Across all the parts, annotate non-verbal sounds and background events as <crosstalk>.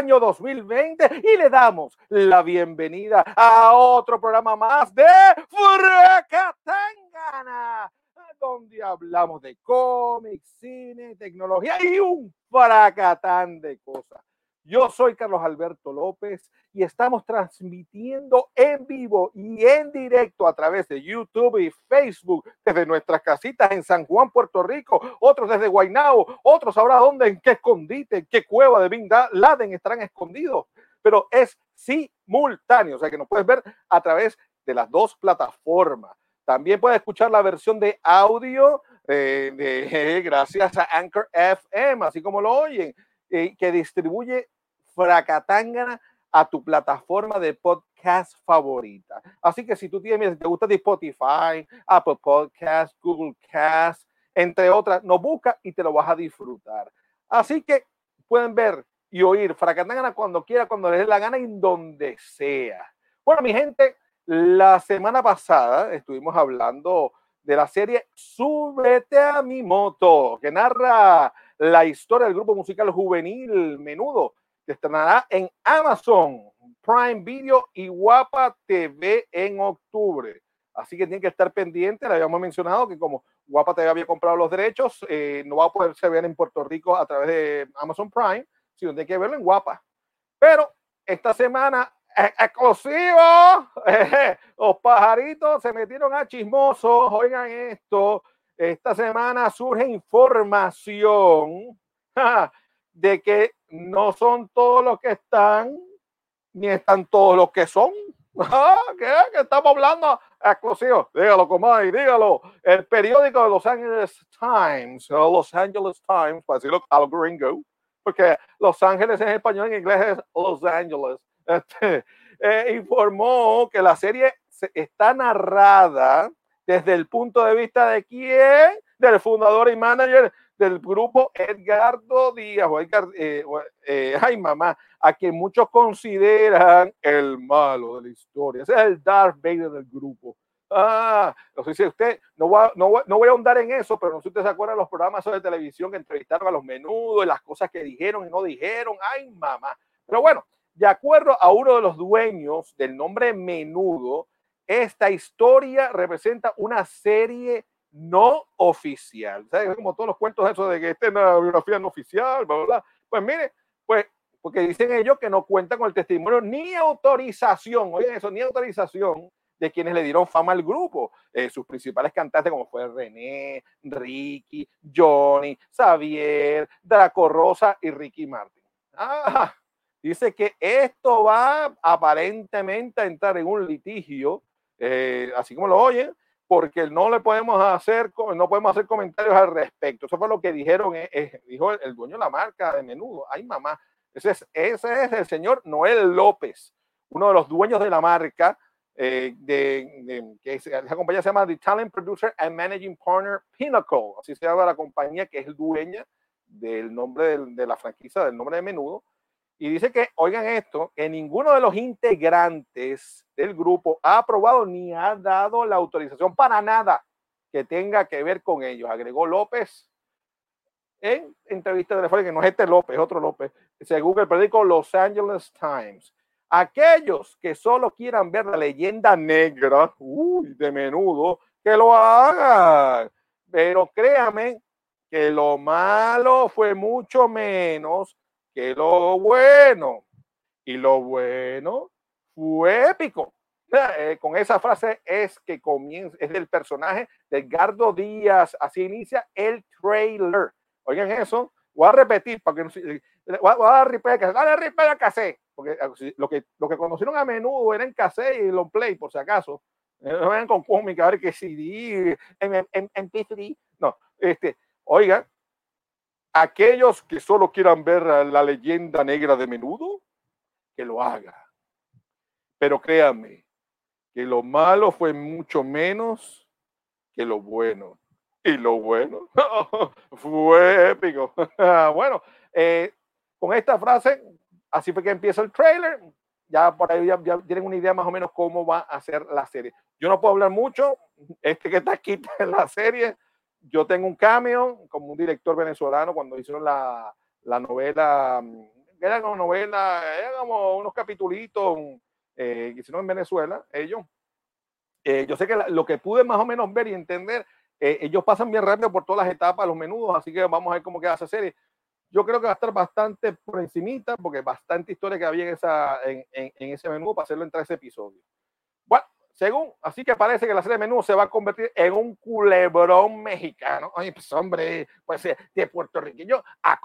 año 2020 y le damos la bienvenida a otro programa más de Fracatangana, donde hablamos de cómics, cine, tecnología y un fracatán de cosas. Yo soy Carlos Alberto López y estamos transmitiendo en vivo y en directo a través de YouTube y Facebook desde nuestras casitas en San Juan, Puerto Rico, otros desde Guaynao, otros ahora dónde, en qué escondite, en qué cueva de Bin Laden estarán escondidos, pero es simultáneo, o sea que nos puedes ver a través de las dos plataformas. También puedes escuchar la versión de audio eh, <laughs> gracias a Anchor FM, así como lo oyen eh, que distribuye Fracatangana a tu plataforma de podcast favorita. Así que si tú tienes, te gusta de Spotify, Apple Podcast, Google Cast, entre otras, nos busca y te lo vas a disfrutar. Así que pueden ver y oír Fracatangana cuando quiera, cuando les dé la gana y donde sea. Bueno, mi gente, la semana pasada estuvimos hablando de la serie Súbete a mi moto, que narra la historia del grupo musical juvenil Menudo, que estrenará en Amazon Prime Video y Guapa TV en octubre. Así que tienen que estar pendientes. Le habíamos mencionado que como Guapa TV había comprado los derechos, eh, no va a poderse ver en Puerto Rico a través de Amazon Prime, sino tiene que verlo en Guapa. Pero esta semana, eh, exclusivo, <laughs> los pajaritos se metieron a chismosos. Oigan esto, esta semana surge información <laughs> de que no son todos los que están, ni están todos los que son. <laughs> ¿Qué? ¿Qué estamos hablando? Exclusivo. Dígalo, comadre, dígalo. El periódico de Los Angeles Times, Los Angeles Times, para decirlo al gringo, porque Los Ángeles en español, en inglés es Los Angeles, este, eh, informó que la serie está narrada desde el punto de vista de quién, del fundador y manager del grupo Edgardo Díaz, o Edgar, eh, eh, ay mamá, a quien muchos consideran el malo de la historia. Ese es el Darth Vader del grupo. Ah, no sé si usted, no voy, a, no, no voy a ahondar en eso, pero no sé si usted se acuerda de los programas de televisión que entrevistaron a los menudos, las cosas que dijeron y no dijeron. Ay, mamá. Pero bueno, de acuerdo a uno de los dueños del nombre Menudo, esta historia representa una serie no oficial. ¿Sabes? Como todos los cuentos eso de que esta es una biografía no oficial, bla, bla, bla. Pues mire, pues, porque dicen ellos que no cuentan con el testimonio ni autorización, oigan eso, ni autorización de quienes le dieron fama al grupo. Eh, sus principales cantantes, como fue René, Ricky, Johnny, Xavier, Draco Rosa y Ricky Martin. Ah, dice que esto va aparentemente a entrar en un litigio eh, así como lo oyen, porque no le podemos hacer, no podemos hacer comentarios al respecto. Eso fue lo que dijeron, eh, eh, dijo el, dueño de la marca de menudo. Ay, mamá. Ese es, ese es el señor Noel López, uno de los dueños de la marca, de, de, que esa compañía se llama The Talent Producer and Managing Partner Pinnacle. Así se llama la compañía que es dueña del nombre de la franquicia, del nombre de menudo. Y dice que, oigan esto, que ninguno de los integrantes del grupo ha aprobado ni ha dado la autorización para nada que tenga que ver con ellos. Agregó López en entrevista telefónica, que no es este López, es otro López, según el periódico Los Angeles Times. Aquellos que solo quieran ver la leyenda negra, uy, de menudo, que lo hagan. Pero créame que lo malo fue mucho menos que lo bueno. Y lo bueno fue épico. Eh, con esa frase es que comienza, es del personaje de Edgardo Díaz, así inicia el trailer. Oigan eso, voy a repetir para que no a, voy a dar repetir, dale repetir a cassette, porque eh, lo que, lo que conocieron a menudo era en cassette y long play, por si acaso. Eh, no vayan con cómica, a ver que CD, en, en, en, en No, este, oigan, aquellos que solo quieran ver la leyenda negra de menudo, que lo haga. Pero créanme, que lo malo fue mucho menos que lo bueno. Y lo bueno <laughs> fue épico. <laughs> bueno, eh, con esta frase, así fue que empieza el trailer. Ya por ahí ya, tienen una idea más o menos cómo va a ser la serie. Yo no puedo hablar mucho. Este que está aquí <laughs> en la serie yo tengo un cameo como un director venezolano cuando hicieron la, la novela, mm, era como novela, era como unos capitulitos eh, que hicieron en Venezuela, ellos. Eh, yo sé que lo que pude más o menos ver y entender, eh, ellos pasan bien rápido por todas las etapas, los menudos, así que vamos a ver cómo queda esa serie. Yo creo que va a estar bastante por encimita, porque bastante historia que había en, esa, en, en, en ese menú para hacerlo en tres episodios. Bueno, según, así que parece que la serie de menú se va a convertir en un culebrón mexicano. Ay, pues hombre, pues eh, de puertorriqueño a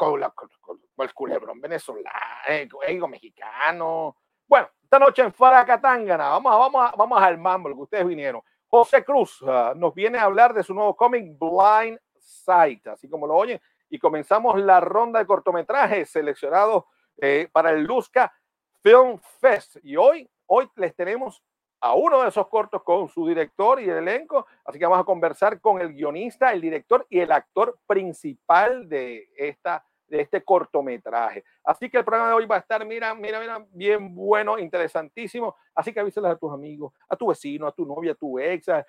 el culebrón venezolano, eh, mexicano. Bueno, esta noche en Faracatangana, vamos vamos vamos al mambo, que ustedes vinieron. José Cruz uh, nos viene a hablar de su nuevo cómic Blind Sight, así como lo oyen, y comenzamos la ronda de cortometrajes seleccionados eh, para el Luzca Film Fest. Y hoy, hoy les tenemos a uno de esos cortos con su director y el elenco. Así que vamos a conversar con el guionista, el director y el actor principal de, esta, de este cortometraje. Así que el programa de hoy va a estar, mira, mira, mira, bien bueno, interesantísimo. Así que avísales a tus amigos, a tu vecino, a tu novia, a tu ex, a,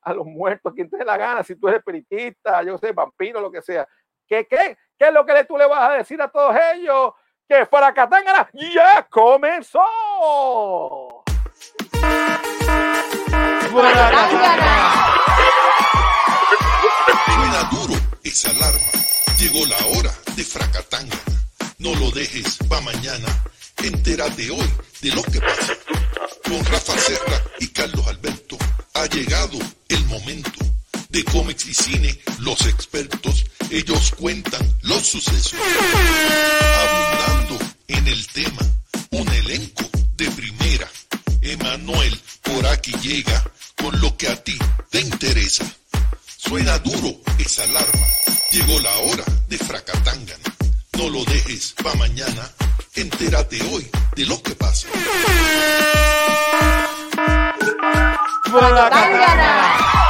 a, los muertos, a quien te dé la gana, si tú eres espiritista, yo sé, vampiro, lo que sea. ¿Qué, qué? ¿Qué es lo que tú le vas a decir a todos ellos? Que para Catangana ya comenzó. Suena duro esa alarma. Llegó la hora de fracatanga. No lo dejes pa' mañana. Entérate hoy de lo que pasa. Con Rafa Serra y Carlos Alberto ha llegado el momento de cómics y cine. Los expertos, ellos cuentan los sucesos. Abundando en el tema, un elenco de primera. Emanuel por aquí llega con lo que a ti te interesa. Suena duro esa alarma. Llegó la hora de Fracatangana. No lo dejes pa' mañana. Entérate hoy de lo que pasa. Fracatangana.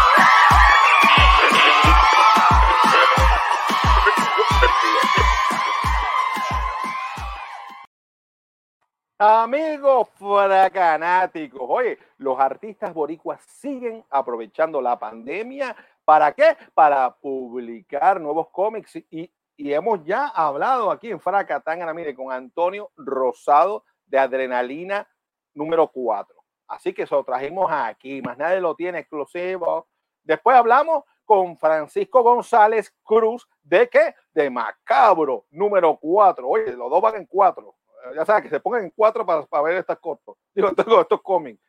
Amigos fracanáticos, oye, los artistas boricuas siguen aprovechando la pandemia. ¿Para qué? Para publicar nuevos cómics. Y, y hemos ya hablado aquí en Fracatangana, mire, con Antonio Rosado de Adrenalina número 4. Así que eso trajimos aquí, más nadie lo tiene exclusivo. Después hablamos con Francisco González Cruz de qué? De Macabro número 4. Oye, los dos van en 4 ya sabes, que se pongan en cuatro para, para ver estas cortos. <laughs> Digo, estos, estos cómics.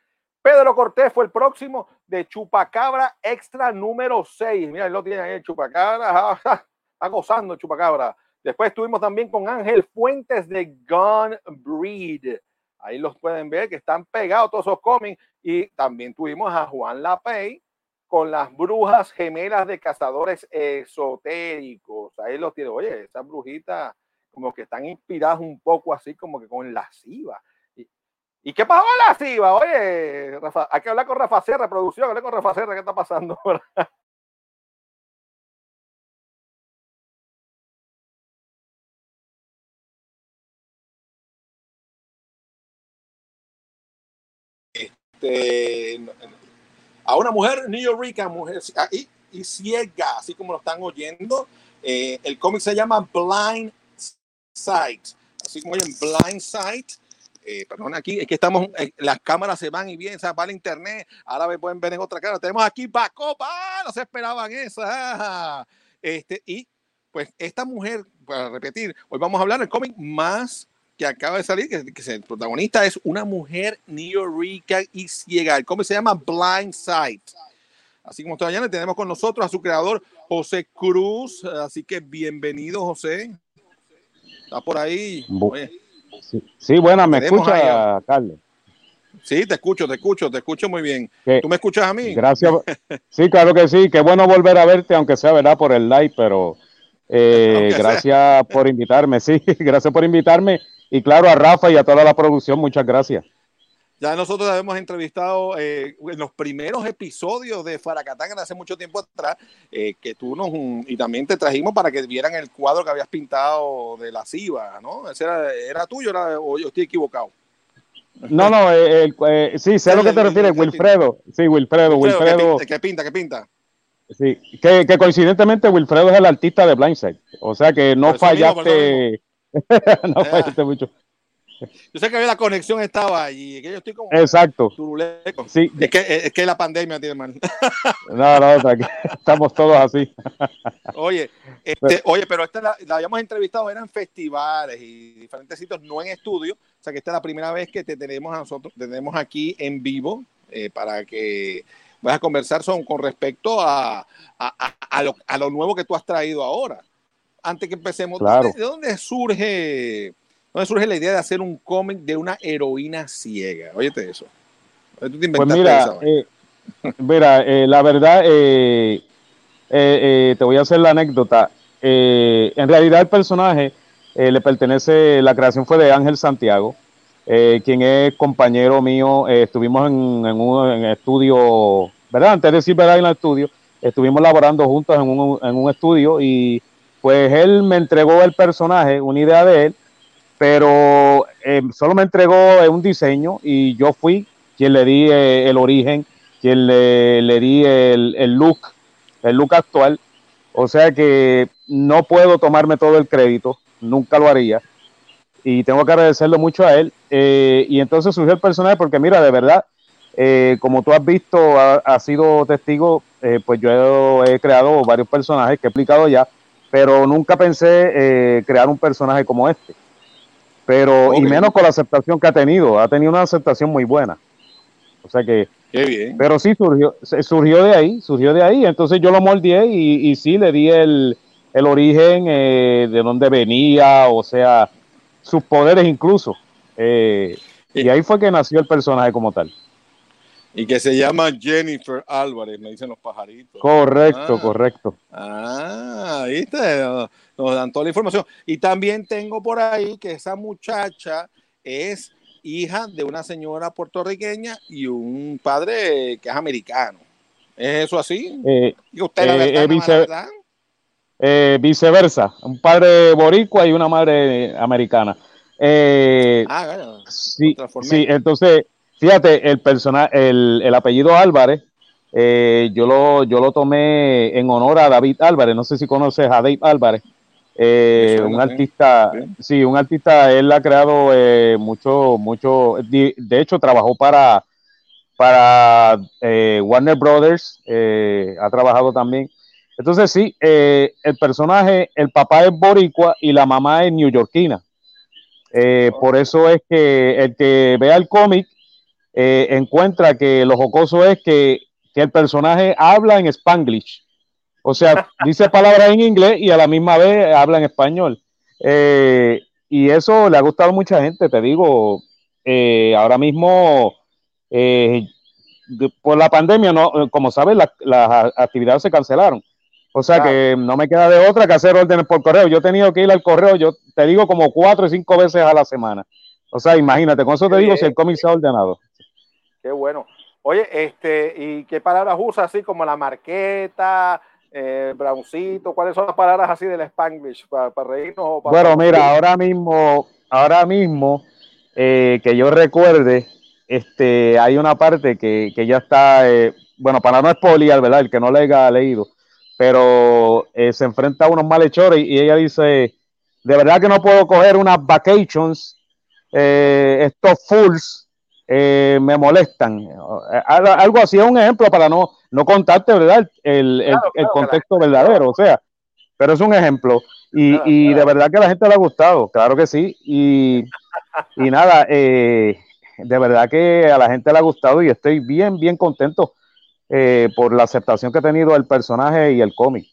Pedro Cortés fue el próximo de Chupacabra Extra número 6. Mira, lo tiene ahí, Chupacabra. <laughs> Está gozando Chupacabra. Después estuvimos también con Ángel Fuentes de Gun Breed. Ahí los pueden ver que están pegados todos esos cómics. Y también tuvimos a Juan Lapey con las brujas gemelas de cazadores esotéricos. Ahí los tiene. Oye, esas brujitas como que están inspiradas un poco así como que con la SIVA. ¿Y, ¿y qué pasó con la SIVA? Oye, Rafa, hay que hablar con Rafa Serra, producción, hablar con Rafa Serra, ¿qué está pasando ahora? <laughs> Este, a una mujer Rica, mujer y, y, ciega, así como lo están oyendo. Eh, el cómic se llama Blind Sight, así como en Blind Sight. Eh, perdón, aquí es que estamos, eh, las cámaras se van y bien, se va el internet, ahora me pueden ver en otra cara. Tenemos aquí Bacopa, no se esperaban esa. Este, y pues esta mujer, para repetir, hoy vamos a hablar del cómic más que acaba de salir, que, que, el protagonista es una mujer rica y ciega. El cómic se llama Blind Sight. Así como mañana tenemos con nosotros a su creador, José Cruz. Así que bienvenido, José. Está por ahí. Sí, sí, buena, me escucha, Carlos. Sí, te escucho, te escucho, te escucho muy bien. ¿Tú me escuchas a mí? Gracias. <laughs> Sí, claro que sí. Qué bueno volver a verte, aunque sea verdad por el live, pero eh, gracias por invitarme. <laughs> Sí, gracias por invitarme. Y claro, a Rafa y a toda la producción, muchas gracias. Ya nosotros hemos entrevistado eh, en los primeros episodios de Faracatán hace mucho tiempo atrás, eh, que tú nos, y también te trajimos para que vieran el cuadro que habías pintado de la CIVA, ¿no? ¿Ese era, era tuyo era, o yo estoy equivocado? No, no, eh, sí, sé a lo que te refieres, Wilfredo. Sí, Wilfredo, Wilfredo. ¿Qué pinta? ¿Qué pinta? Sí, que, que, coincidentemente Wilfredo es el artista de Blindside. O sea que no fallaste. <laughs> no fallaste mucho. Yo sé que la conexión estaba allí, que yo estoy como Exacto. Sí. Es que, es que la pandemia tiene mal. <laughs> no, no, <laughs> estamos todos así. <laughs> oye, este, oye, pero esta la, la, habíamos entrevistado, eran festivales y diferentes sitios, no en estudio. O sea que esta es la primera vez que te tenemos a nosotros, tenemos aquí en vivo eh, para que vas a conversar son, con respecto a, a, a, lo, a, lo, nuevo que tú has traído ahora. Antes que empecemos, ¿de dónde surge ¿Dónde surge la idea de hacer un cómic de una heroína ciega? Óyete eso. pues mira, eh, mira eh, la verdad, eh, te voy a hacer la anécdota. en realidad el personaje le pertenece, la creación fue de Ángel Santiago, quien es compañero mío. estuvimos en, un estudio, ¿verdad? Antes de decir verdad en el estudio, estuvimos laborando juntos en un, en un estudio y pues él me entregó el personaje, una idea de él pero eh, solo me entregó eh, un diseño y yo fui quien le di eh, el origen, quien le, le di el, look, el look actual. O sea que no puedo tomarme todo el crédito, nunca lo haría. Y tengo que agradecerlo mucho a él. y entonces surgió el personaje porque mira, de verdad, como tú has visto, has sido testigo, pues yo he, creado varios personajes que he explicado ya, pero nunca pensé crear un personaje como este pero y menos con la aceptación que ha tenido, ha tenido una aceptación muy buena. O sea que, Qué bien. pero sí surgió, surgió de ahí, surgió de ahí, entonces yo lo moldeé y, y sí le di el, el origen eh, de dónde venía, o sea, sus poderes incluso. Eh, y ahí fue que nació el personaje como tal. Y que se llama Jennifer Álvarez, me dicen los pajaritos. Correcto, ah. correcto. Ah, viste, nos dan toda la información. Y también tengo por ahí que esa muchacha es hija de una señora puertorriqueña y un padre que es americano. ¿Es eso así? Eh, ¿Y usted la eh, verdad, eh, viceversa, un padre boricua y una madre americana. ah, bueno, sí, sí, entonces Fíjate, el el, apellido Álvarez, eh, yo, lo, yo lo tomé en honor a David Álvarez. No sé si conoces a Dave Álvarez. Eh, un artista, sí, un artista, él ha creado eh, mucho, mucho, de, hecho trabajó para, para Warner Brothers, ha trabajado también. Entonces sí, el personaje, el papá es boricua y la mamá es neoyorquina. por eso es que el que vea el cómic eh, encuentra que lo jocoso es que, el personaje habla en spanglish. O sea, <laughs> dice palabras en inglés y a la misma vez habla en español. Eh, y eso le ha gustado a mucha gente, te digo. Eh, ahora mismo, por la pandemia, no, como sabes, las actividades se cancelaron. O sea que no me queda de otra que hacer órdenes por correo. Yo he tenido que ir al correo, yo te digo, como cuatro o cinco veces a la semana. O sea, imagínate, con eso te digo si el cómic se ha ordenado. Qué bueno. Oye, este, ¿y qué palabras usa así como la marqueta, eh, browncito? ¿Cuáles son las palabras así del Spanglish para, reírnos? O para bueno, mira, ahora mismo, ahora mismo eh, que yo recuerde, este, hay una parte que, ya está, eh, bueno, para no expoliar, ¿verdad? El que no le haya leído, pero eh, se enfrenta a unos malhechores y, ella dice, de verdad que no puedo coger unas vacations, estos fools eh, me molestan. Eh, algo así es un ejemplo para no, no contarte, ¿verdad? El, el, contexto verdadero, o sea, pero es un ejemplo. Y, y, de verdad que a la gente le ha gustado, claro que sí. Y, y nada, eh, de verdad que a la gente le ha gustado y estoy bien, bien contento por la aceptación que ha tenido el personaje y el cómic.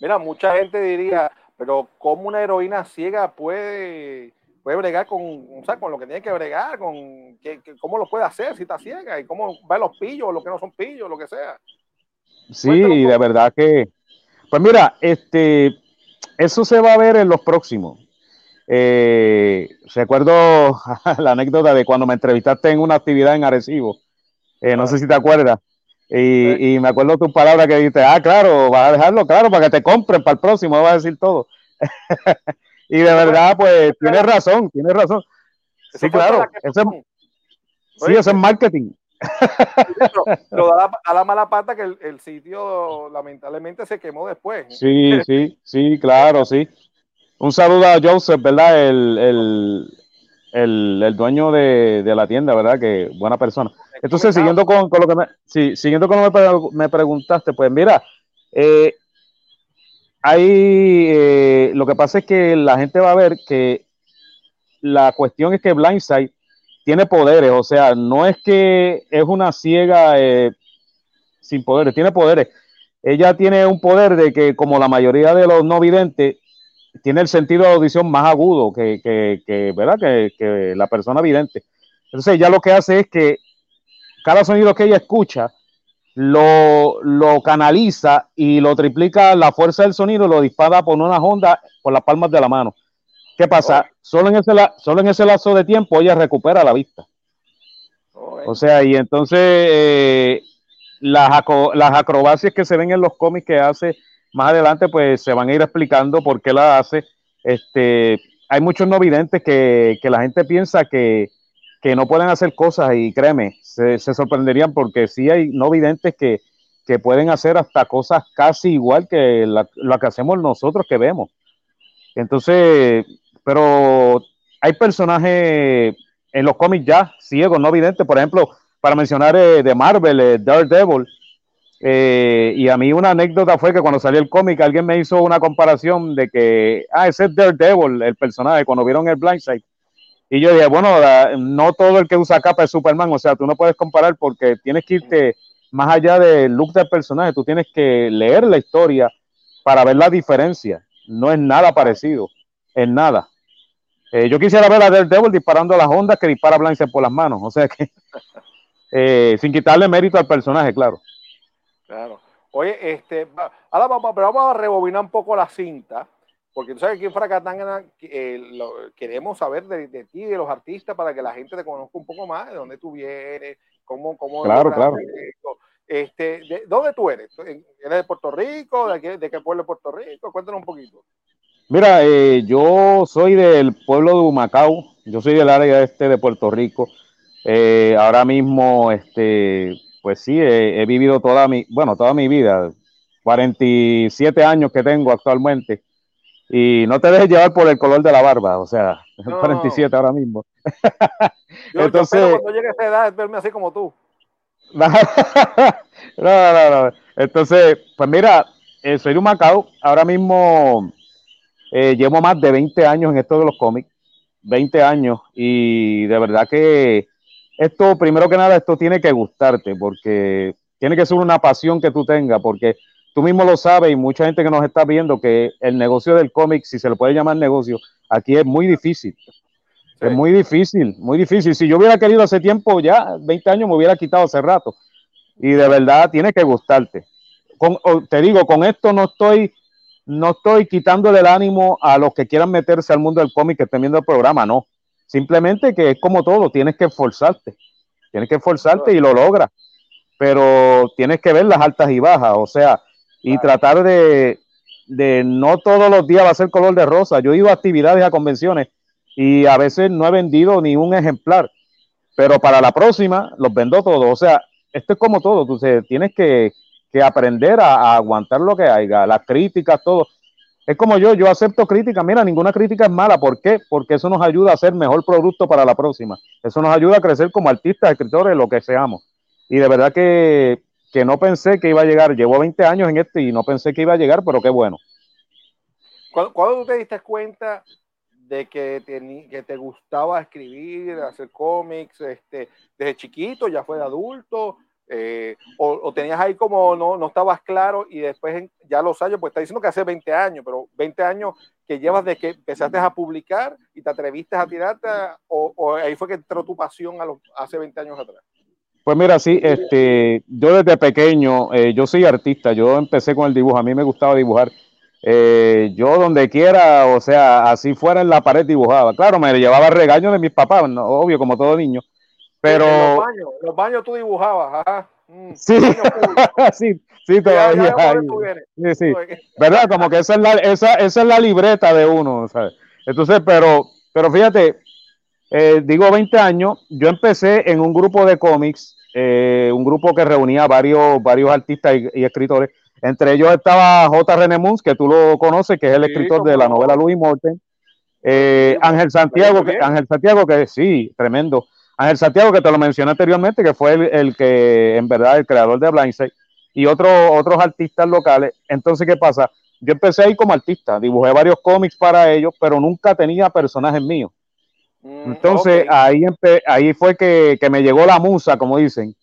Mira, mucha gente diría, pero ¿cómo una heroína ciega puede puede bregar con, o sea, con lo que tiene que bregar, con que, cómo lo puede hacer si está ciega y cómo va los pillos, lo que no son pillos, lo que sea. Sí, de verdad que, pues mira, este, eso se va a ver en los próximos. Eh, recuerdo <laughs> la anécdota de cuando me entrevistaste en una actividad en Arecibo. Eh, no sé si te acuerdas. Y, y, me acuerdo tu palabra que dijiste, ah, claro, vas a dejarlo claro para que te compren para el próximo, vas a decir todo. <laughs> Y de verdad, pues, tienes razón, tienes razón. Sí, claro. Eso es, sí, eso es marketing. Pero, <laughs> da, la, mala pata que el, sitio lamentablemente se quemó después. Sí, <laughs> sí, sí, claro, sí. Un saludo a Joseph, ¿verdad? El, dueño de, la tienda, ¿verdad? Que buena persona. Entonces, siguiendo con, lo que me, sí, siguiendo con lo que me, preguntaste, pues mira, eh, hay, eh, lo que pasa es que la gente va a ver que la cuestión es que Blindside tiene poderes, o sea, no es que es una ciega eh, sin poderes, tiene poderes. Ella tiene un poder de que, como la mayoría de los no videntes, tiene el sentido de audición más agudo que, que, ¿verdad? Que, la persona vidente. Entonces, ella lo que hace es que cada sonido que ella escucha lo, lo canaliza y lo triplica la fuerza del sonido, lo dispara por una onda por las palmas de la mano. ¿Qué pasa? Solo, en ese, solo en ese lazo de tiempo ella recupera la vista. O sea, y entonces eh, las, las acrobacias que se ven en los cómics que hace más adelante, pues se van a ir explicando por qué la hace. Este, hay muchos no videntes que, la gente piensa que, no pueden hacer cosas y créeme, se, sorprenderían porque sí hay no videntes que, pueden hacer hasta cosas casi igual que lo que hacemos nosotros que vemos. Entonces, pero hay personajes en los cómics ya ciegos, no evidentes. Por ejemplo, para mencionar eh, de Marvel, eh, Daredevil. Eh, y a mí una anécdota fue que cuando salió el cómic, alguien me hizo una comparación de que, ah, ese es Daredevil, el personaje, cuando vieron el Blindside. Y yo dije, bueno, no todo el que usa capa es Superman, o sea, tú no puedes comparar porque tienes que irte más allá del look del personaje, tú tienes que leer la historia para ver la diferencia. No es nada parecido, en nada. Eh, yo quisiera ver a Daredevil disparando las ondas que dispara Blanche por las manos, o sea que <laughs> eh, sin quitarle mérito al personaje, claro. Claro. Oye, este, ahora vamos, pero vamos a rebobinar un poco la cinta, porque tú sabes que aquí en Fracatanga eh, queremos saber de, ti, de los artistas, para que la gente te conozca un poco más, de dónde tú vienes, cómo, cómo claro, claro. Este, de, ¿Dónde tú eres? ¿Eres de Puerto Rico? ¿De qué, de qué pueblo de Puerto Rico? Cuéntanos un poquito. Mira, eh, yo soy del pueblo de Humacao, yo soy del área este de Puerto Rico. Eh, ahora mismo, este, pues sí, he, vivido toda mi, bueno, toda mi vida, 47 años que tengo actualmente. Y no te dejes llevar por el color de la barba, o sea, <laughs> 47 ahora mismo. Entonces, cuando llegue a esa edad, verme así como tú. <laughs> no, no, no, Entonces, pues mira, eh, soy de Humacao, ahora mismo eh, llevo más de 20 años en esto de los cómics, 20 años, y de verdad que esto, primero que nada, esto tiene que gustarte, porque tiene que ser una pasión que tú tengas, porque tú mismo lo sabes y mucha gente que nos está viendo que el negocio del cómic, si se le puede llamar negocio, aquí es muy difícil. Es muy difícil, muy difícil. Si yo hubiera querido hace tiempo, ya 20 años me hubiera quitado hace rato. Y de verdad tiene que gustarte. Con, te digo, con esto no estoy no estoy quitándole el ánimo a los que quieran meterse al mundo del cómic que estén viendo el programa, no. Simplemente que es como todo, tienes que esforzarte. Tienes que esforzarte y lo logras. Pero tienes que ver las altas y bajas, o sea, y tratar de, de no todos los días va a ser color de rosa. Yo he ido a actividades, a convenciones y a veces no he vendido ni un ejemplar, pero para la próxima los vendo todos. O sea, esto es como todo, tú tienes que, que aprender a, aguantar lo que haya, las críticas, todo. Es como yo, yo acepto críticas. Mira, ninguna crítica es mala. ¿Por qué? Porque eso nos ayuda a hacer mejor producto para la próxima. Eso nos ayuda a crecer como artistas, escritores, lo que seamos. Y de verdad que, no pensé que iba a llegar. Llevo 20 años en esto y no pensé que iba a llegar, pero qué bueno. ¿Cuándo, tú te diste cuenta de que te, que te gustaba escribir, hacer cómics, este, desde chiquito, ya fue de adulto? Eh, o, tenías ahí como no, no estabas claro y después ya los años, pues está diciendo que hace 20 años, pero 20 años que llevas de que empezaste a publicar y te atreviste a tirarte, o, ahí fue que entró tu pasión a los, hace 20 años atrás. Pues mira, sí, este, yo desde pequeño, eh, yo soy artista, yo empecé con el dibujo, a mí me gustaba dibujar. Eh, yo donde quiera, o sea, así fuera en la pared dibujaba. Claro, me llevaba regaños de mis papás, obvio, como todo niño. Pero. En los baños, los baños tú dibujabas, ajá. Mm, <laughs> <laughs> sí, sí, sí, todavía. Sí, sí. ¿Verdad? Como que esa es la, esa, esa es la libreta de uno, ¿sabes? Entonces, pero, pero fíjate, eh, digo 20 años, yo empecé en un grupo de cómics eh, un grupo que reunía varios, varios artistas y, escritores. Entre ellos estaba J. René Muns, que tú lo conoces, que es el escritor de la novela Louis Morten. Eh, Ángel Santiago, que, Ángel Santiago, que sí, tremendo. Ángel Santiago, que te lo mencioné anteriormente, que fue el, que, en verdad, el creador de Blindside, y otros otros artistas locales. Entonces, ¿qué pasa? Yo empecé ahí como artista, dibujé varios cómics para ellos, pero nunca tenía personajes míos. Mm, Entonces, ahí, ahí fue que, que, me llegó la musa, como dicen,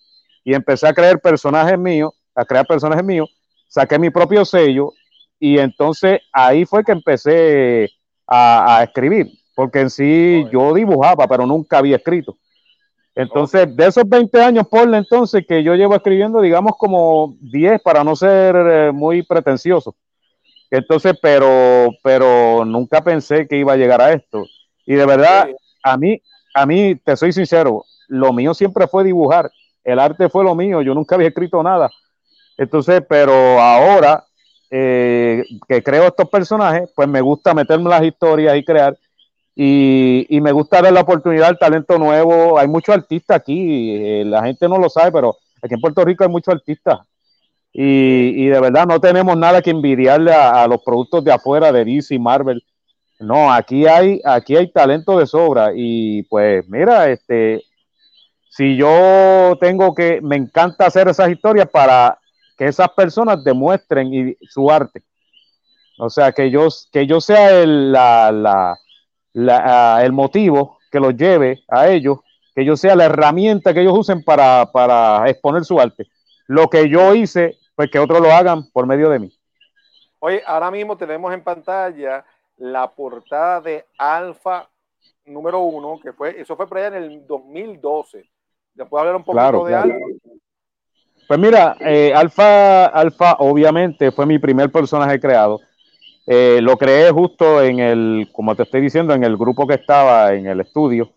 y empecé a crear personajes míos, a crear personajes míos, saqué mi propio sello, y entonces ahí fue que empecé a, escribir, porque en sí yo dibujaba, pero nunca había escrito. Entonces, de esos 20 años, por entonces que yo llevo escribiendo, digamos como 10 para no ser eh, muy pretencioso. Entonces, pero, pero nunca pensé que iba a llegar a esto. Y de verdad, a mí, a mí, te soy sincero, lo mío siempre fue dibujar. El arte fue lo mío, yo nunca había escrito nada. Entonces, pero ahora eh, que creo estos personajes, pues me gusta meterme las historias y crear. Y, y, me gusta dar la oportunidad al talento nuevo. Hay muchos artistas aquí, eh, la gente no lo sabe, pero aquí en Puerto Rico hay muchos artistas. Y, y de verdad no tenemos nada que envidiarle a, los productos de afuera de DC y Marvel. No, aquí hay, aquí hay talento de sobra. Y pues mira, este, si yo tengo que, me encanta hacer esas historias para que esas personas demuestren su arte. O sea, que yo, que yo sea el, la, la, el motivo que los lleve a ellos, que yo sea la herramienta que ellos usen para, para exponer su arte. Lo que yo hice, pues que otros lo hagan por medio de mí. Oye, ahora mismo tenemos en pantalla la portada de Alfa número uno, que fue, eso fue por allá en el 2012. ¿Después hablar un poquito de Alfa? Pues mira, eh, Alfa, Alfa obviamente fue mi primer personaje creado. Eh, lo creé justo en el, como te estoy diciendo, en el grupo que estaba en el estudio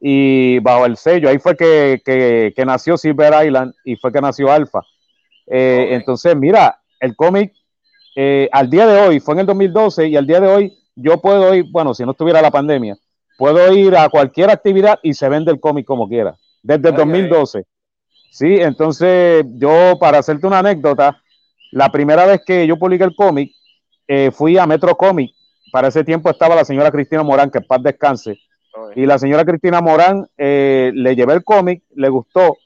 y bajo el sello. Ahí fue que, que, nació Silver Island y fue que nació Alfa. Eh, entonces, mira, el cómic al día de hoy, fue en el 2012 y al día de hoy yo puedo ir, bueno, si no estuviera la pandemia, puedo ir a cualquier actividad y se vende el cómic como quiera, desde el 2012. Sí, entonces yo, para hacerte una anécdota, la primera vez que yo publiqué el cómic, eh, fui a Metro Comic. Para ese tiempo estaba la señora Cristina Morán, que en paz descanse. Y la señora Cristina Morán eh, le llevé el cómic, le gustó.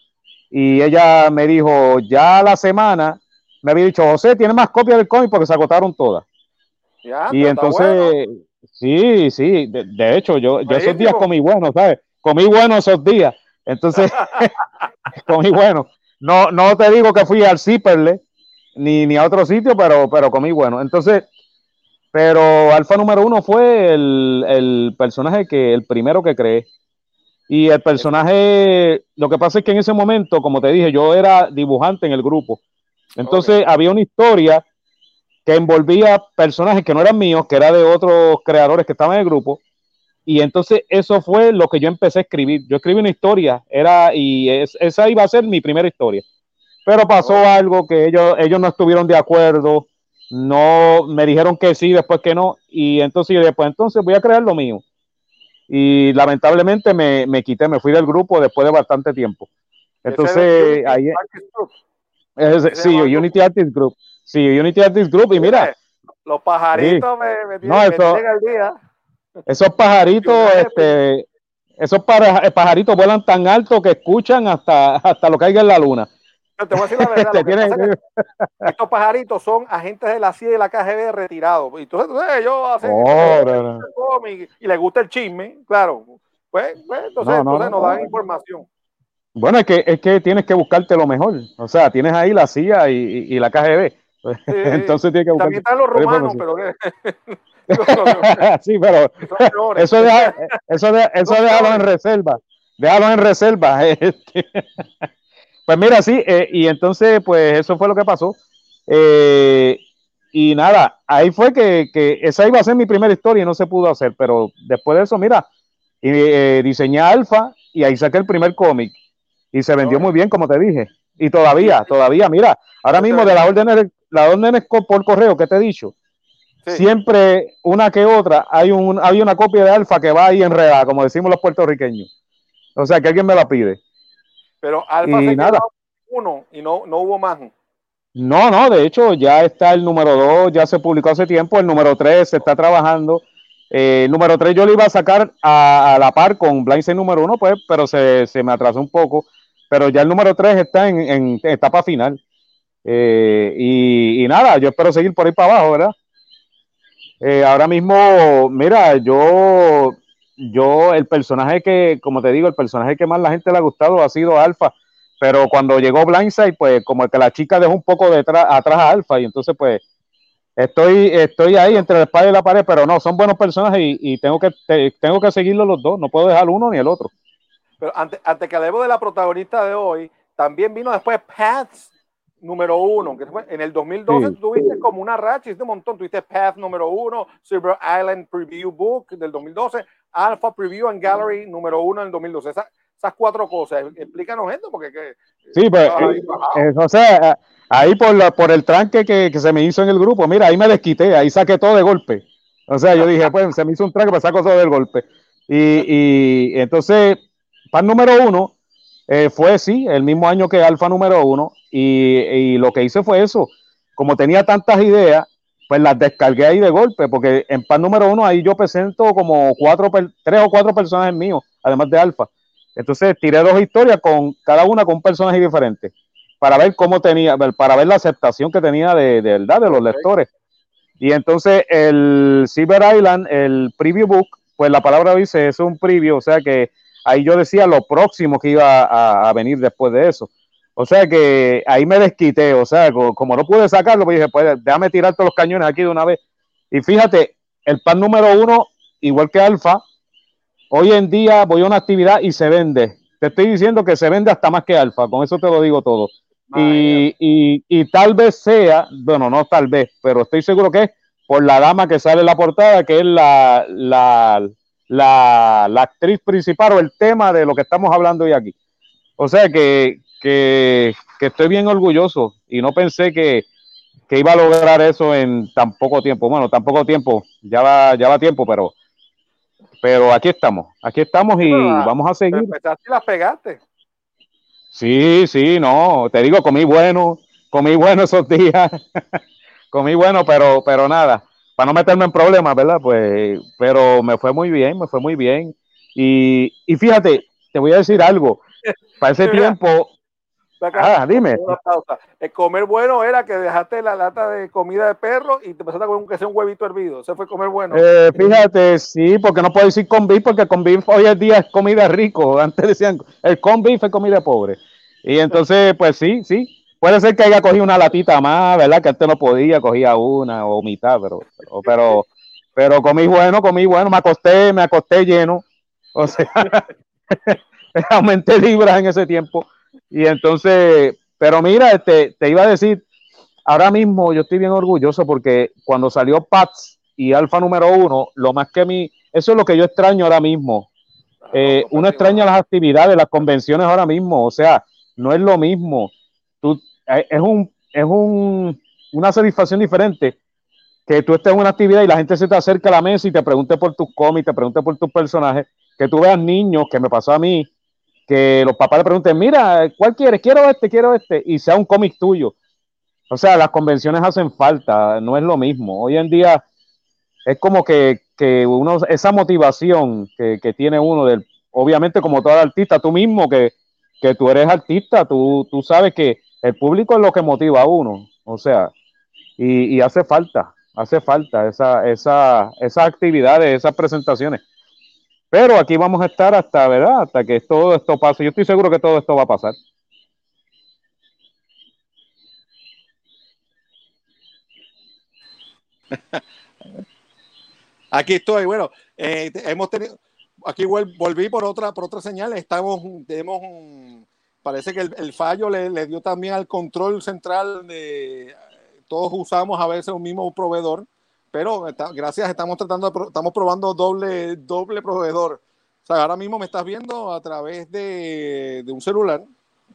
Y ella me dijo, ya la semana, me había dicho, José, ¿tiene más copias del cómic? Porque se agotaron todas. Y entonces, sí, sí, de, hecho, yo, yo esos días comí bueno, ¿sabes? Comí bueno esos días. Entonces, <laughs> <laughs> comí bueno. No, no te digo que fui al Ciperle ni, ni a otro sitio, pero, pero comí bueno. Entonces, pero Alfa número uno fue el, personaje que, el primero que creé. Y el personaje, lo que pasa es que en ese momento, como te dije, yo era dibujante en el grupo. Entonces había una historia que envolvía personajes que no eran míos, que era de otros creadores que estaban en el grupo, y entonces eso fue lo que yo empecé a escribir. Yo escribí una historia, era, y esa iba a ser mi primera historia. Pero pasó oh. algo que ellos, ellos no estuvieron de acuerdo, no me dijeron que sí, después que no, y entonces yo después entonces voy a crear lo mío. Y lamentablemente me, me quité, me fui del grupo después de bastante tiempo. Entonces, ahí es, sí, Unity Artist Group. Sí, Unity Artist Group, y mira. Los pajaritos me, me, no, eso, el día. Esos pajaritos, este, esos pajaritos vuelan tan alto que escuchan hasta, hasta lo que haya en la luna. te voy a decir la verdad. estos pajaritos son agentes de la CIA y de la KGB retirados. Y entonces, ellos hacen oh, y les gusta el chisme, claro. Pues, pues entonces, entonces nos dan información. Bueno, es que, es que tienes que buscarte lo mejor. O sea, tienes ahí la CIA y, y, la KGB. <laughs> entonces tienes que buscar. También están los romanos, pero <laughs> <laughs> sí, pero eso, deja, eso, eso déjalo en reserva. Déjalo en reserva. Pues mira, sí, eh, y entonces, pues eso fue lo que pasó. Eh, y nada, ahí fue que, que, esa iba a ser mi primera historia y no se pudo hacer, pero después de eso, mira, eh, diseñé Alfa y ahí saqué el primer cómic y se vendió muy bien, como te dije. Y todavía, todavía, mira, ahora mismo de las órdenes, las órdenes por correo que te he dicho, siempre una que otra hay, un, hay una copia de alfa que va ahí enredada, como decimos los puertorriqueños. O sea, que alguien me la pide. Pero Alfa y se nada. uno y no, no hubo más. No, no, de hecho ya está el número 2, ya se publicó hace tiempo, el número 3 se está trabajando. Eh, el número 3 yo lo iba a sacar a, a la par con Blindside número 1, pues, pero se, se, me atrasó un poco. Pero ya el número 3 está en, en etapa final. Eh, y, y, nada, yo espero seguir por ahí para abajo, ¿verdad? Eh, ahora mismo, mira, yo, yo, el personaje que, como te digo, el personaje que más la gente le ha gustado ha sido Alpha pero cuando llegó Blindside, pues como que la chica dejó un poco detrás, atrás a Alfa y entonces pues estoy, estoy ahí entre la espada y la pared, pero no, son buenos personajes y, tengo, que, te, tengo que seguirlos los dos, no puedo dejar uno ni el otro. Pero antes, antes que hablemos de la protagonista de hoy, también vino después Paths número uno, que fue en el 2012 sí. tuviste como una racha, hiciste un montón, tuviste Path número uno, Silver Island Preview Book del 2012, Alpha Preview and Gallery número uno en el 2012. Esa, esas cuatro cosas. Explícanos esto, porque que, sí, pues, eh, o sea, ahí por, la, por el tranque que, que, se me hizo en el grupo, mira, ahí me desquité, ahí saqué todo de golpe. O sea, yo dije, pues se me hizo un tranque, pues saco todo del golpe. Y, y entonces, pan número uno eh, fue, sí, el mismo año que Alfa número uno, y, y lo que hice fue eso. Como tenía tantas ideas, pues las descargué ahí de golpe, porque en pan número uno ahí yo presento como cuatro, tres o cuatro personajes míos, además de Alfa. Entonces tiré dos historias con cada una con un personaje diferente para ver cómo tenía, para ver la aceptación que tenía de, de verdad de los lectores. Y entonces el Silver Island, el preview book, pues la palabra dice es un preview, o sea que ahí yo decía lo próximo que iba a, a venir después de eso. O sea que ahí me desquité, o sea, como no pude sacarlo, pues dije, pues déjame tirar todos los cañones aquí de una vez. Y fíjate, el pan número uno, igual que Alfa, Hoy en día voy a una actividad y se vende. Te estoy diciendo que se vende hasta más que Alfa, con eso te lo digo todo. Y, y, y, tal vez sea, bueno, no tal vez, pero estoy seguro que es por la dama que sale en la portada, que es la, la, la, la actriz principal o el tema de lo que estamos hablando hoy aquí. O sea que, que, que estoy bien orgulloso y no pensé que, que, iba a lograr eso en tan poco tiempo. Bueno, tan poco tiempo, ya va, ya va tiempo, pero pero aquí estamos, aquí estamos y pero, vamos a seguir. Empezaste y las pegaste. Sí, sí, no, te digo, comí bueno, comí bueno esos días, <laughs> comí bueno, pero, pero nada, para no meterme en problemas, ¿verdad? Pues, pero me fue muy bien, me fue muy bien. Y, y fíjate, te voy a decir algo, para ese <laughs> tiempo, Acá, ah, dime. <laughs> El comer bueno era que dejaste la lata de comida de perro y te empezaste a comer que sea un huevito hervido. Ese fue comer bueno. Eh, fíjate, sí, porque no puedo decir con beef, porque con beef hoy en día es comida rico. <laughs> Antes decían, el con beef es comida pobre. Y entonces, pues sí, sí. Puede ser que haya cogido una latita más, ¿verdad? Que antes no podía, cogía una o mitad, pero, pero, pero, comí bueno, comí bueno, me acosté, me acosté lleno. O sea, <laughs> aumenté libras en ese tiempo. Y entonces, pero mira, este, te iba a decir, ahora mismo yo estoy bien orgulloso porque cuando salió Pats y Alfa número uno, lo más que a mí, eso es lo que yo extraño ahora mismo. Eh, uno extraña las actividades, las convenciones ahora mismo, o sea, no es lo mismo. Tú, eh, es un, es un, una satisfacción diferente que tú estés en una actividad y la gente se te acerca a la mesa y te pregunte por tus cómics, te pregunte por tus personajes, que tú veas niños, que me pasó a mí, que los papás le pregunten, mira, ¿cuál quieres? Quiero este, quiero este, y sea un cómic tuyo. O sea, las convenciones hacen falta, no es lo mismo. Hoy en día es como que, que uno, esa motivación que, que, tiene uno, del, obviamente como todo artista, tú mismo que, que tú eres artista, tú, tú sabes que el público es lo que motiva a uno. O sea, y, y hace falta, hace falta esa, esa, esas actividades, esas presentaciones. Pero aquí vamos a estar hasta, ¿verdad? Hasta que todo esto pase. Yo estoy seguro que todo esto va a pasar. <laughs> Aquí estoy. Bueno, eh, hemos tenido. Aquí volví por otra, por otra señal. Estamos, tenemos parece que el, el fallo le, le, dio también al control central de todos usamos a veces un mismo proveedor pero está, gracias, estamos tratando, de, estamos probando doble, doble proveedor. O sea, ahora mismo me estás viendo a través de, de un celular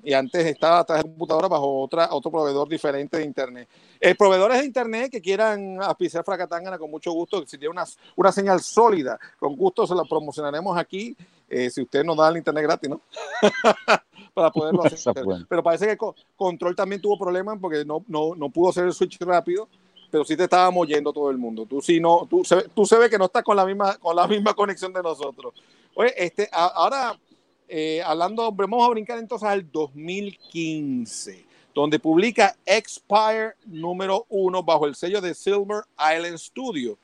y antes estaba a través de computadora bajo otra, otro proveedor diferente de Internet. Eh, proveedores de Internet que quieran auspiciar Fracatangana con mucho gusto, si tiene una, una señal sólida, con gusto se la promocionaremos aquí eh, si usted nos da el internet gratis, ¿no? <laughs> Para poderlo hacer. Pero parece que Control también tuvo problemas porque no, no, no pudo hacer el switch rápido pero sí te estábamos oyendo todo el mundo. Tú sí no, tú se, tú se ve que no estás con la misma, con la misma conexión de nosotros. Oye, este, ahora eh, hablando, vamos a brincar entonces al 2015, donde publica Expire número uno bajo el sello de Silver Island Studio.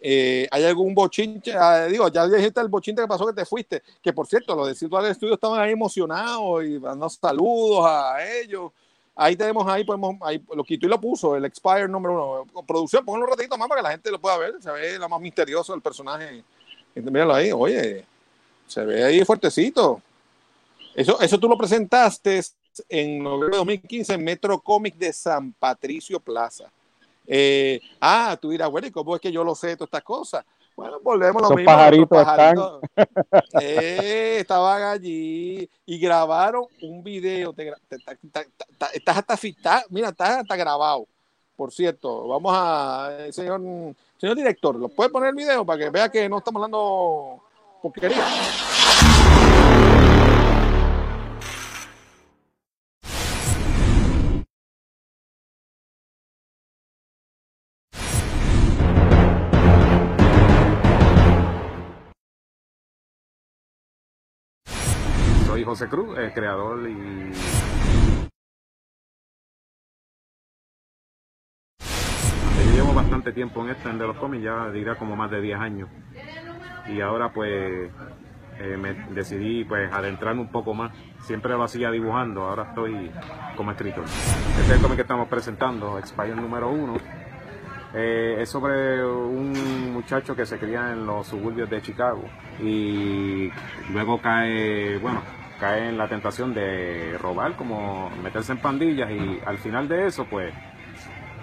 Eh, ¿Hay algún bochinche? Ah, digo, ya dijiste el bochinche que pasó que te fuiste, que por cierto, los de Island Studio estaban ahí emocionados y dando saludos a ellos. Ahí tenemos, ahí podemos, ahí lo quitó y lo puso, el Expire número uno. Producción, pónganlo un ratito más para que la gente lo pueda ver. Se ve lo más misterioso del personaje. Míralo ahí, oye, se ve ahí fuertecito. Eso, eso tú lo presentaste en noviembre de 2015 en Metro Comic de San Patricio Plaza. Eh, ah, tú dirás, bueno, ¿y cómo es que yo lo sé todas estas cosas? Bueno, volvemos a lo mismo. Pajaritos pajaritos eh, estaban allí y grabaron un video. estás hasta mira, estás hasta grabado. Por cierto, vamos a, eh, señor, señor director, ¿lo puede poner el video para que vea que no estamos hablando porquería? José Cruz, el creador y llevo bastante tiempo en esto, en de los cómics, ya diría como más de 10 años. Y ahora pues eh, me decidí pues adentrarme un poco más. Siempre lo hacía dibujando, ahora estoy como escritor. Este es el cómic que estamos presentando, Expire número 1. Eh, es sobre un muchacho que se cría en los suburbios de Chicago y luego cae, bueno, cae en la tentación de robar, como meterse en pandillas y al final de eso pues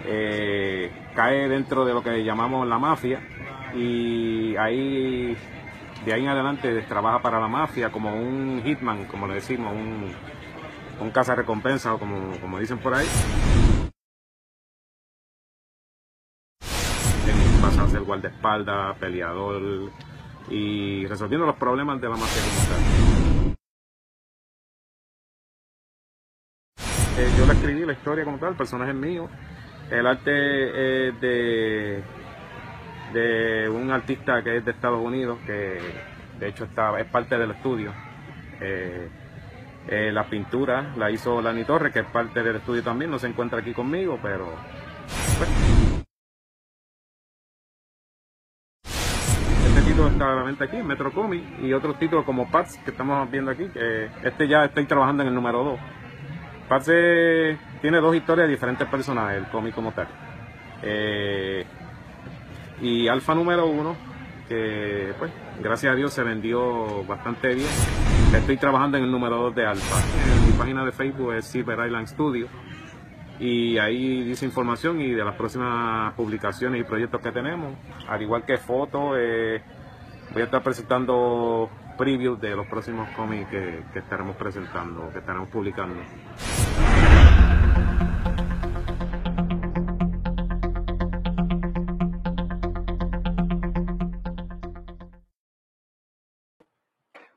eh, cae dentro de lo que llamamos la mafia y ahí de ahí en adelante trabaja para la mafia como un hitman, como le decimos, un, un recompensa o como, como dicen por ahí. Pasa a ser guardaespaldas, peleador y resolviendo los problemas de la mafia Eh, yo la escribí, la historia como tal, el personaje es mío. El arte de, de un artista que es de Estados Unidos, que de hecho está, es parte del estudio. Eh, eh, la pintura la hizo Lani Torres, que es parte del estudio también, no se encuentra aquí conmigo, pero... Pues, este título está realmente aquí, Metro Comic, y otros títulos como Pats, que estamos viendo aquí, que este ya estoy trabajando en el número 2. Parce tiene dos historias de diferentes personajes, el cómic como tal. Eh, y Alfa número uno, que pues gracias a Dios se vendió bastante bien. Estoy trabajando en el número 2 de Alfa. Mi página de Facebook es Silver Island Studio. Y ahí dice información y de las próximas publicaciones y proyectos que tenemos. Al igual que fotos, eh, voy a estar presentando preview de los próximos cómics que, estaremos presentando, que estaremos publicando.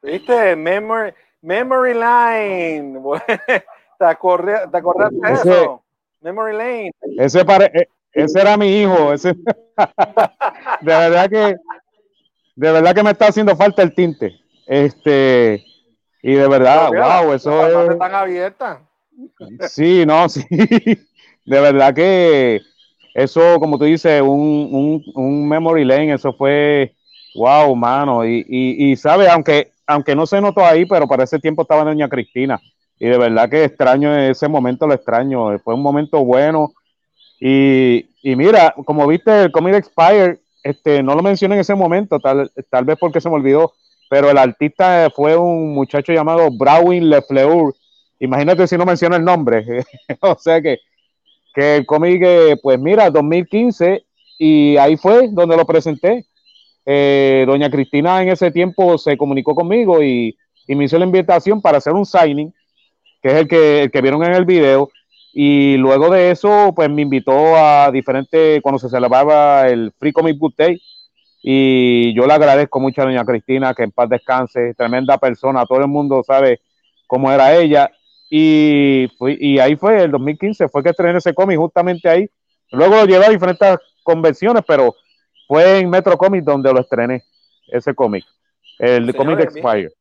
¿Viste? Memory, memory Line. <laughs> ¿Te, acordás, de eso? Memory Lane. Ese, e, ese era mi hijo. Ese, <laughs> de verdad que de verdad que me está haciendo falta el tinte. Este, y de verdad, wow, eso es. Están abiertas. Sí, no, <laughs> sí. De verdad que eso, como tú dices, un, un, un memory lane, eso fue, wow, mano. Y, y, y sabe, aunque, aunque no se notó ahí, pero para ese tiempo estaba Doña Cristina. Y de verdad que extraño ese momento, lo extraño. Fue un momento bueno. Y, y mira, como viste, el Comic Expire, este, no lo mencioné en ese momento, tal, tal vez porque se me olvidó, pero el artista fue un muchacho llamado Browin Lefleur. Imagínate si no menciona el nombre. <laughs> o sea que, que el cómic, eh, pues mira, 2015, y ahí fue donde lo presenté. Eh, doña Cristina en ese tiempo se comunicó conmigo y, me hizo la invitación para hacer un signing, que es el que, el que vieron en el video. Y luego de eso, pues me invitó a diferentes, cuando se celebraba el Free Comic Book Day, y yo le agradezco mucho a doña Cristina, que en paz descanse, tremenda persona, todo el mundo sabe cómo era ella, y, fui, y ahí fue, el 2015, fue que estrené ese cómic, justamente ahí, luego lo llevé a diferentes convenciones, pero fue en Metro Comics donde lo estrené, ese cómic, el cómic Expire.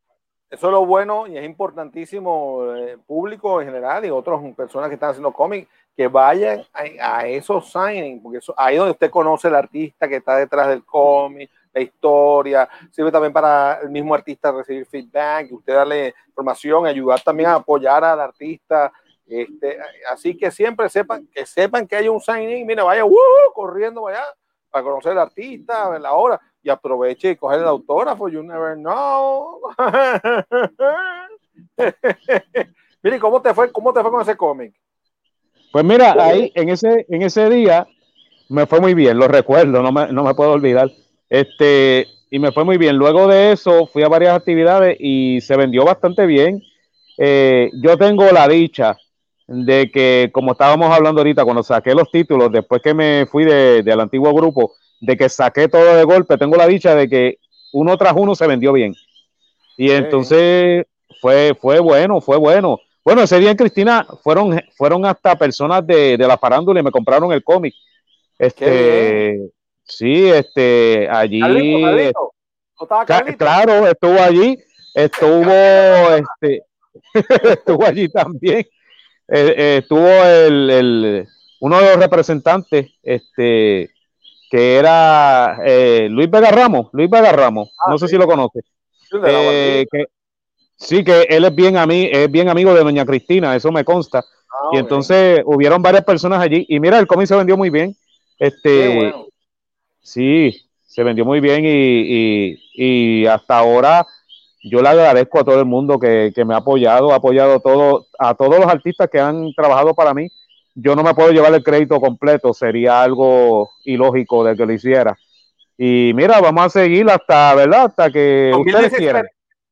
Eso es lo bueno y es importantísimo, eh, público en general y otras personas que están haciendo cómics, que vayan a, esos signings, porque ahí donde usted conoce al artista que está detrás del cómic, la historia, sirve también para el mismo artista recibir feedback, usted darle información, ayudar también a apoyar al artista. Este, así que siempre sepan que sepan que hay un signing, mire, vaya uh, corriendo vaya para conocer al artista, ver la hora y aproveche y coger el autógrafo. You never know. <laughs> Mire, ¿cómo te fue? ¿Cómo te fue con ese cómic? Pues mira, ahí en ese, en ese día me fue muy bien, lo recuerdo, no me, no me puedo olvidar. Este, y me fue muy bien. Luego de eso fui a varias actividades y se vendió bastante bien. Eh, yo tengo la dicha de que, como estábamos hablando ahorita, cuando saqué los títulos, después que me fui de, del antiguo grupo, de que saqué todo de golpe, tengo la dicha de que uno tras uno se vendió bien. Y entonces fue, fue bueno, fue bueno. Bueno, ese día en Cristina fueron, fueron hasta personas de, de la farándula y me compraron el cómic. Este, sí, este, allí. claro, estuvo allí, estuvo, <laughs> este, <laughs> estuvo allí también. Eh, eh, estuvo el, el, uno de los representantes, este, que era eh, Luis Vega Ramos, Luis Vega Ramos, ah, no sé si lo conoce. Eh, sí, que él es bien, mí es bien amigo de doña Cristina, eso me consta. Ah, y entonces hubieron varias personas allí. Y mira, el cómic se vendió muy bien. Este, Sí, se vendió muy bien y, y, hasta ahora yo le agradezco a todo el mundo que, que me ha apoyado, ha apoyado todo, a todos los artistas que han trabajado para mí yo no me puedo llevar el crédito completo, sería algo ilógico de que lo hiciera. Y mira, vamos a seguir hasta, ¿verdad? Hasta que 2017, ustedes quieran.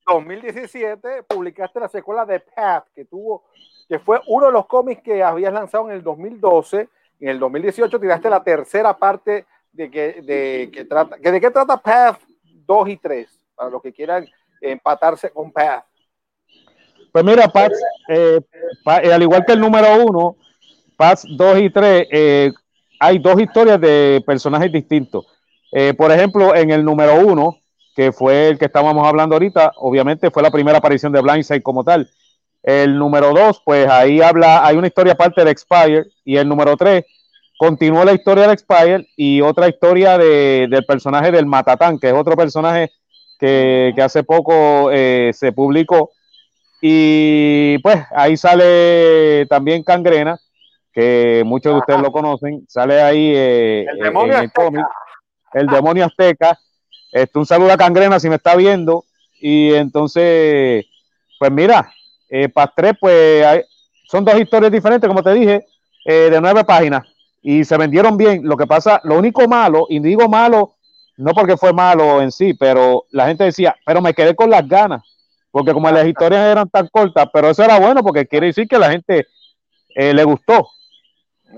2017 publicaste la secuela de Path, que tuvo, que fue uno de los cómics que habías lanzado en el 2012. En el 2018 tiraste la tercera parte de que, de que trata, que de qué trata Path 2 y 3, para los que quieran empatarse con Path. Pues mira, Path, eh, eh, al igual que el número uno, Paz 2 y 3, eh, hay dos historias de personajes distintos. Eh, por ejemplo, en el número 1, que fue el que estábamos hablando ahorita, obviamente fue la primera aparición de Blindside como tal. El número 2, pues ahí habla, hay una historia aparte de Expire, y el número 3 continúa la historia de Expire y otra historia de, del personaje del Matatán, que es otro personaje que, que hace poco eh, se publicó. Y pues ahí sale también Cangrena, que muchos de ustedes lo conocen, sale ahí eh, el demonio en el cómic, el demonio azteca. Este, un saludo a Cangrena si me está viendo. Y entonces, pues mira, eh, Pastre, pues son dos historias diferentes, como te dije, eh, de nueve páginas. Y se vendieron bien. Lo que pasa, lo único malo, y digo malo, no porque fue malo en sí, pero la gente decía, pero me quedé con las ganas. Porque como las historias eran tan cortas, pero eso era bueno porque quiere decir que la gente eh, le gustó.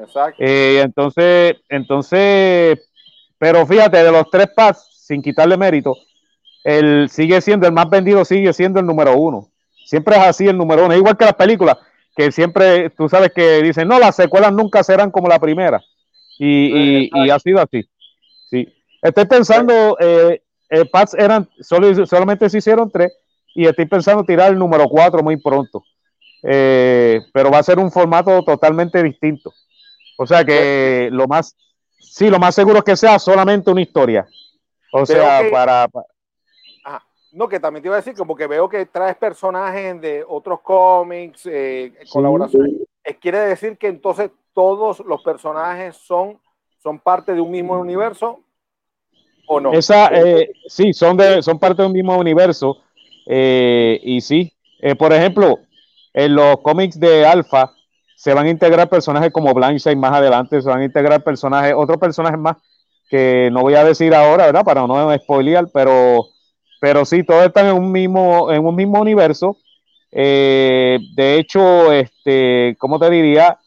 Exacto. Eh, entonces, entonces, pero fíjate, de los tres pads, sin quitarle mérito, el sigue siendo el más vendido, sigue siendo el número uno. Siempre es así el número uno. igual que las películas, que siempre, tú sabes que dicen, no, las secuelas nunca serán como la primera. Y, y, ha sido así. Sí. Estoy pensando, eh, eh pads eran, solo, solamente se hicieron tres, y estoy pensando tirar el número cuatro muy pronto. Eh, pero va a ser un formato totalmente distinto. O sea que lo más, sí, lo más seguro es que sea solamente una historia. O sea, para, No, que también te iba a decir, como que veo que traes personajes de otros cómics, eh, colaboraciones. ¿Quiere decir que entonces todos los personajes son, son parte de un mismo universo? ¿O no? Esa, eh, sí, son, de, son parte de un mismo universo. Eh, y sí, eh, por ejemplo, en los cómics de Alpha, se van a integrar personajes como Blanchard más adelante, se van a integrar personajes, otros personajes más que no voy a decir ahora, ¿verdad? Para no spoilear, pero, pero sí, todos están en un mismo, en un mismo universo. Eh, de hecho, este, ¿cómo te diría?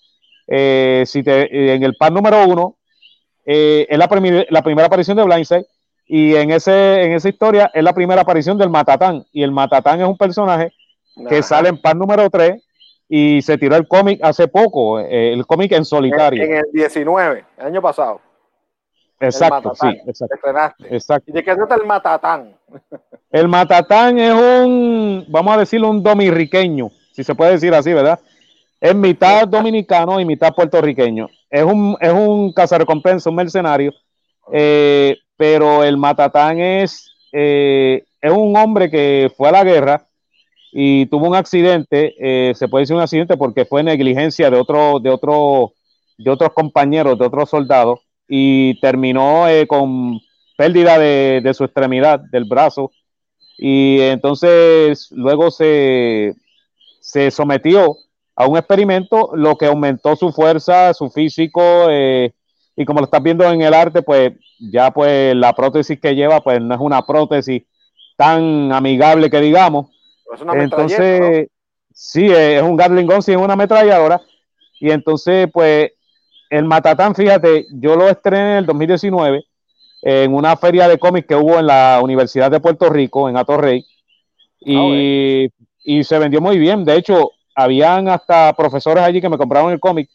Eh, si te, en el par número uno, eh, es la, la, primera aparición de Blindside y en, ese, en esa historia es la primera aparición del Matatán. Y el Matatán es un personaje que sale en par número 3 y se tiró el cómic hace poco, el cómic en solitario. En, el 19, el año pasado. Exacto, sí, exacto. ¿Y de qué trata el Matatán? <laughs> El Matatán es un, vamos a decirlo, un dominiqueño, si se puede decir así, ¿verdad? Es mitad dominicano y mitad puertorriqueño. Es un, es un cazarrecompensa, un mercenario, eh, pero el Matatán es, eh, es un hombre que fue a la guerra y tuvo un accidente, eh, se puede decir un accidente porque fue negligencia de, otro, de, otro, de otros compañeros, de otros soldados, y terminó con pérdida de, de, su extremidad, del brazo, y entonces luego se, se sometió a un experimento, lo que aumentó su fuerza, su físico, eh, y como lo estás viendo en el arte, pues ya pues la prótesis que lleva, pues no es una prótesis tan amigable que digamos. entonces, sí, es un Gatling Gun, sí, es una ametralladora. Y entonces, pues, el Matatán, fíjate, yo lo estrené en el 2019 en una feria de cómics que hubo en la Universidad de Puerto Rico, en Atorrey. Y, ah, y se vendió muy bien. De hecho, habían hasta profesores allí que me compraron el cómic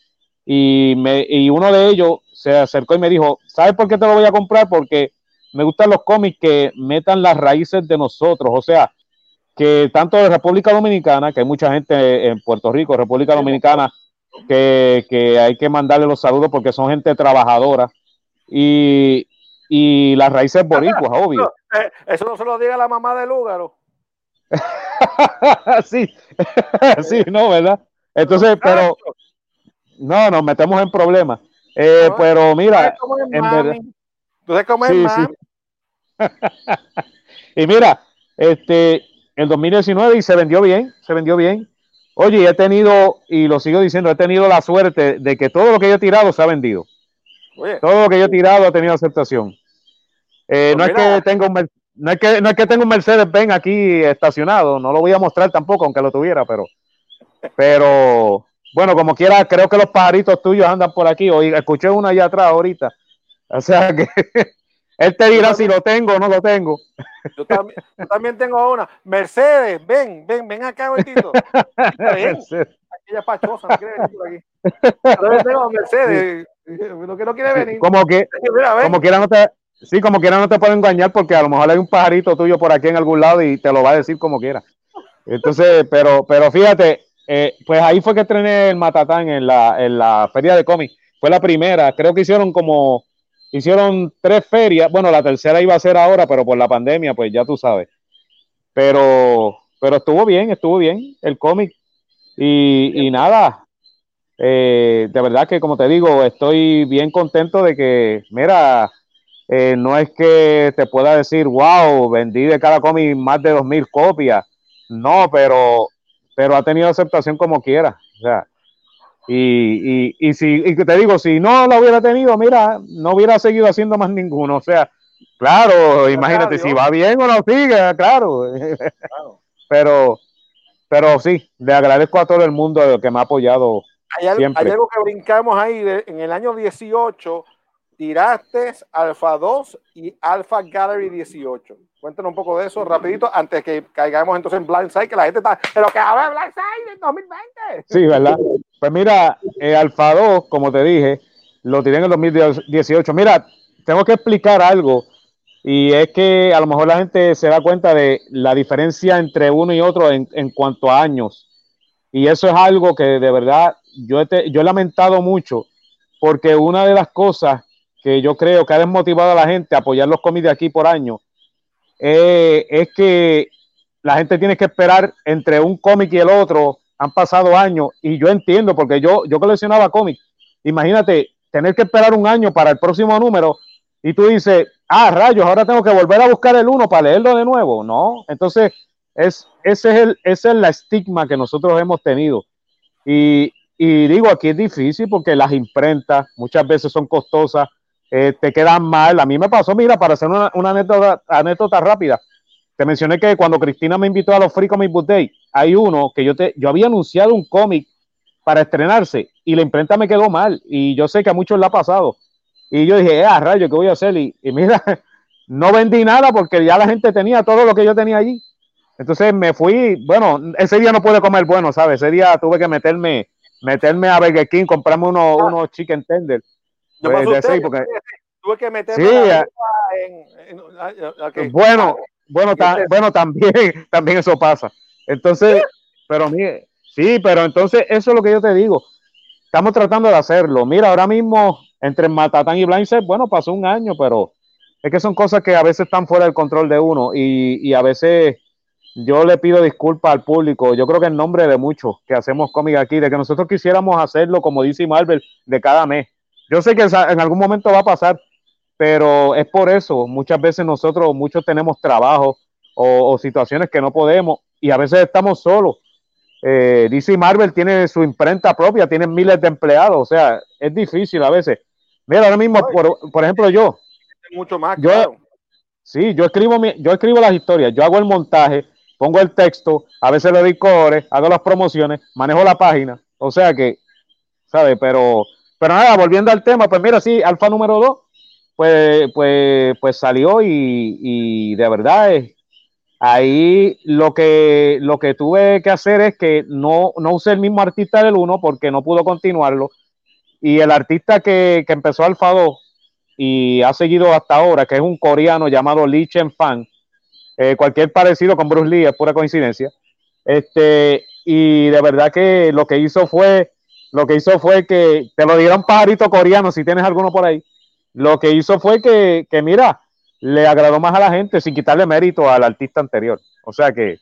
y, me, y uno de ellos se acercó y me dijo, ¿sabes por qué te lo voy a comprar? Porque me gustan los cómics que metan las raíces de nosotros, o sea, que tanto de República Dominicana, que hay mucha gente en Puerto Rico, República Dominicana, que, que hay que mandarle los saludos porque son gente trabajadora, y, y las raíces boricuas, obvio. Eh, eso no se lo diga la mamá de Lúgaro. <laughs> sí, <laughs> sí, no, ¿verdad? Entonces, pero no, nos metemos en problemas. Eh, pero mira, en verdad. sí, sí. <laughs> y mira, este, en 2019 y se vendió bien, se vendió bien. Oye, he tenido, y lo sigo diciendo, he tenido la suerte de que todo lo que yo he tirado se ha vendido. Todo lo que yo he tirado ha tenido aceptación. Eh, pues no, es que tenga un, no es que, no es que tenga un Mercedes Benz aquí estacionado, no lo voy a mostrar tampoco, aunque lo tuviera, pero, pero bueno, como quiera, creo que los pajaritos tuyos andan por aquí. Hoy escuché uno allá atrás ahorita. O sea que <laughs> él te dirá si lo tengo o no lo tengo. Yo también, yo también tengo una. Mercedes, ven, ven, ven acá, Betito. Aquella pachosa, no quiere venir por aquí. Yo tengo Mercedes, lo que no quiere venir. Como que, como quiera no te, Sí, como quiera no te puedo engañar porque a lo mejor hay un pajarito tuyo por aquí en algún lado y te lo va a decir como quiera. Entonces, pero, pero fíjate, eh, pues ahí fue que estrené el Matatán en la, en la feria de cómics. Fue la primera, creo que hicieron como, hicieron tres ferias. Bueno, la tercera iba a ser ahora, pero por la pandemia, pues ya tú sabes. Pero, pero estuvo bien, estuvo bien el cómic. Y, y nada, eh, de verdad que como te digo, estoy bien contento de que, mira, eh, no es que te pueda decir, wow, vendí de cada cómic más de dos mil copias. No, pero, pero ha tenido aceptación como quiera. O sea, y, y, y si y te digo, si no lo hubiera tenido, mira, no hubiera seguido haciendo más ninguno. O sea, claro, imagínate si va bien o no sigue, claro. pero, pero sí, le agradezco a todo el mundo que me ha apoyado. Hay, hay algo que brincamos ahí en el año 18 tiraste Alpha 2 y Alpha Gallery 18. Cuéntanos un poco de eso rapidito antes que caigamos entonces en Blindside, que la gente está, pero que a ver Blindside en 2020. Sí, ¿verdad? Pues mira, eh, Alpha 2, como te dije, lo tiré en el 2018. Mira, tengo que explicar algo y es que a lo mejor la gente se da cuenta de la diferencia entre uno y otro en, en cuanto a años. Y eso es algo que de verdad yo he, yo he lamentado mucho porque una de las cosas que yo creo que ha desmotivado a la gente a apoyar los cómics de aquí por año, eh, es que la gente tiene que esperar entre un cómic y el otro, han pasado años, y yo entiendo, porque yo, yo coleccionaba cómics, imagínate tener que esperar un año para el próximo número, y tú dices, ah, rayos, ahora tengo que volver a buscar el uno para leerlo de nuevo, no, entonces es, ese es el, es la estigma que nosotros hemos tenido. Y, y digo, aquí es difícil porque las imprentas muchas veces son costosas, eh, te quedan mal. A mí me pasó, mira, para hacer una, anécdota, anécdota, rápida, te mencioné que cuando Cristina me invitó a los Free Comic Book Day, hay uno que yo, te, yo había anunciado un cómic para estrenarse y la imprenta me quedó mal y yo sé que a muchos le ha pasado. Y yo dije, ah, rayo, ¿qué voy a hacer? Y, mira, <laughs> no vendí nada porque ya la gente tenía todo lo que yo tenía allí. Entonces me fui, bueno, ese día no pude comer bueno, ¿sabes? Ese día tuve que meterme, meterme a Burger King, comprarme unos, ah. unos chicken tender. Pues, tuve que meterme sí, en, Bueno, bueno, bueno, también, <laughs> también eso pasa. Entonces, pero mire, sí, pero entonces eso es lo que yo te digo. Estamos tratando de hacerlo. Mira, ahora mismo entre Matatán y Blindset, bueno, pasó un año, pero es que son cosas que a veces están fuera del control de uno y, y a veces yo le pido disculpas al público, yo creo que en nombre de muchos que hacemos cómic aquí, de que nosotros quisiéramos hacerlo como dice Marvel de cada mes. Yo sé que en algún momento va a pasar, pero es por eso, muchas veces nosotros, muchos tenemos trabajo o, situaciones que no podemos y a veces estamos solos. Eh, DC Marvel tiene su imprenta propia, tiene miles de empleados, o sea, es difícil a veces. Mira, ahora mismo, por, ejemplo, yo. Mucho más, yo, Sí, yo escribo, yo escribo las historias, yo hago el montaje, pongo el texto, a veces le doy core, hago las promociones, manejo la página, o sea que, ¿sabe? Pero, pero nada, volviendo al tema, pues mira, sí, alfa número 2, pues, pues, pues salió y, y de verdad es, ahí lo que, lo que tuve que hacer es que no, no usé el mismo artista del 1 porque no pudo continuarlo. Y el artista que, que empezó Alfa 2 y ha seguido hasta ahora, que es un coreano llamado Lee Chen Fan, eh, cualquier parecido con Bruce Lee es pura coincidencia. Este, y de verdad que lo que hizo fue, lo que hizo fue que te lo diera un pajarito coreano, si tienes alguno por ahí. Lo que hizo fue que, que mira, le agradó más a la gente sin quitarle mérito al artista anterior. O sea que,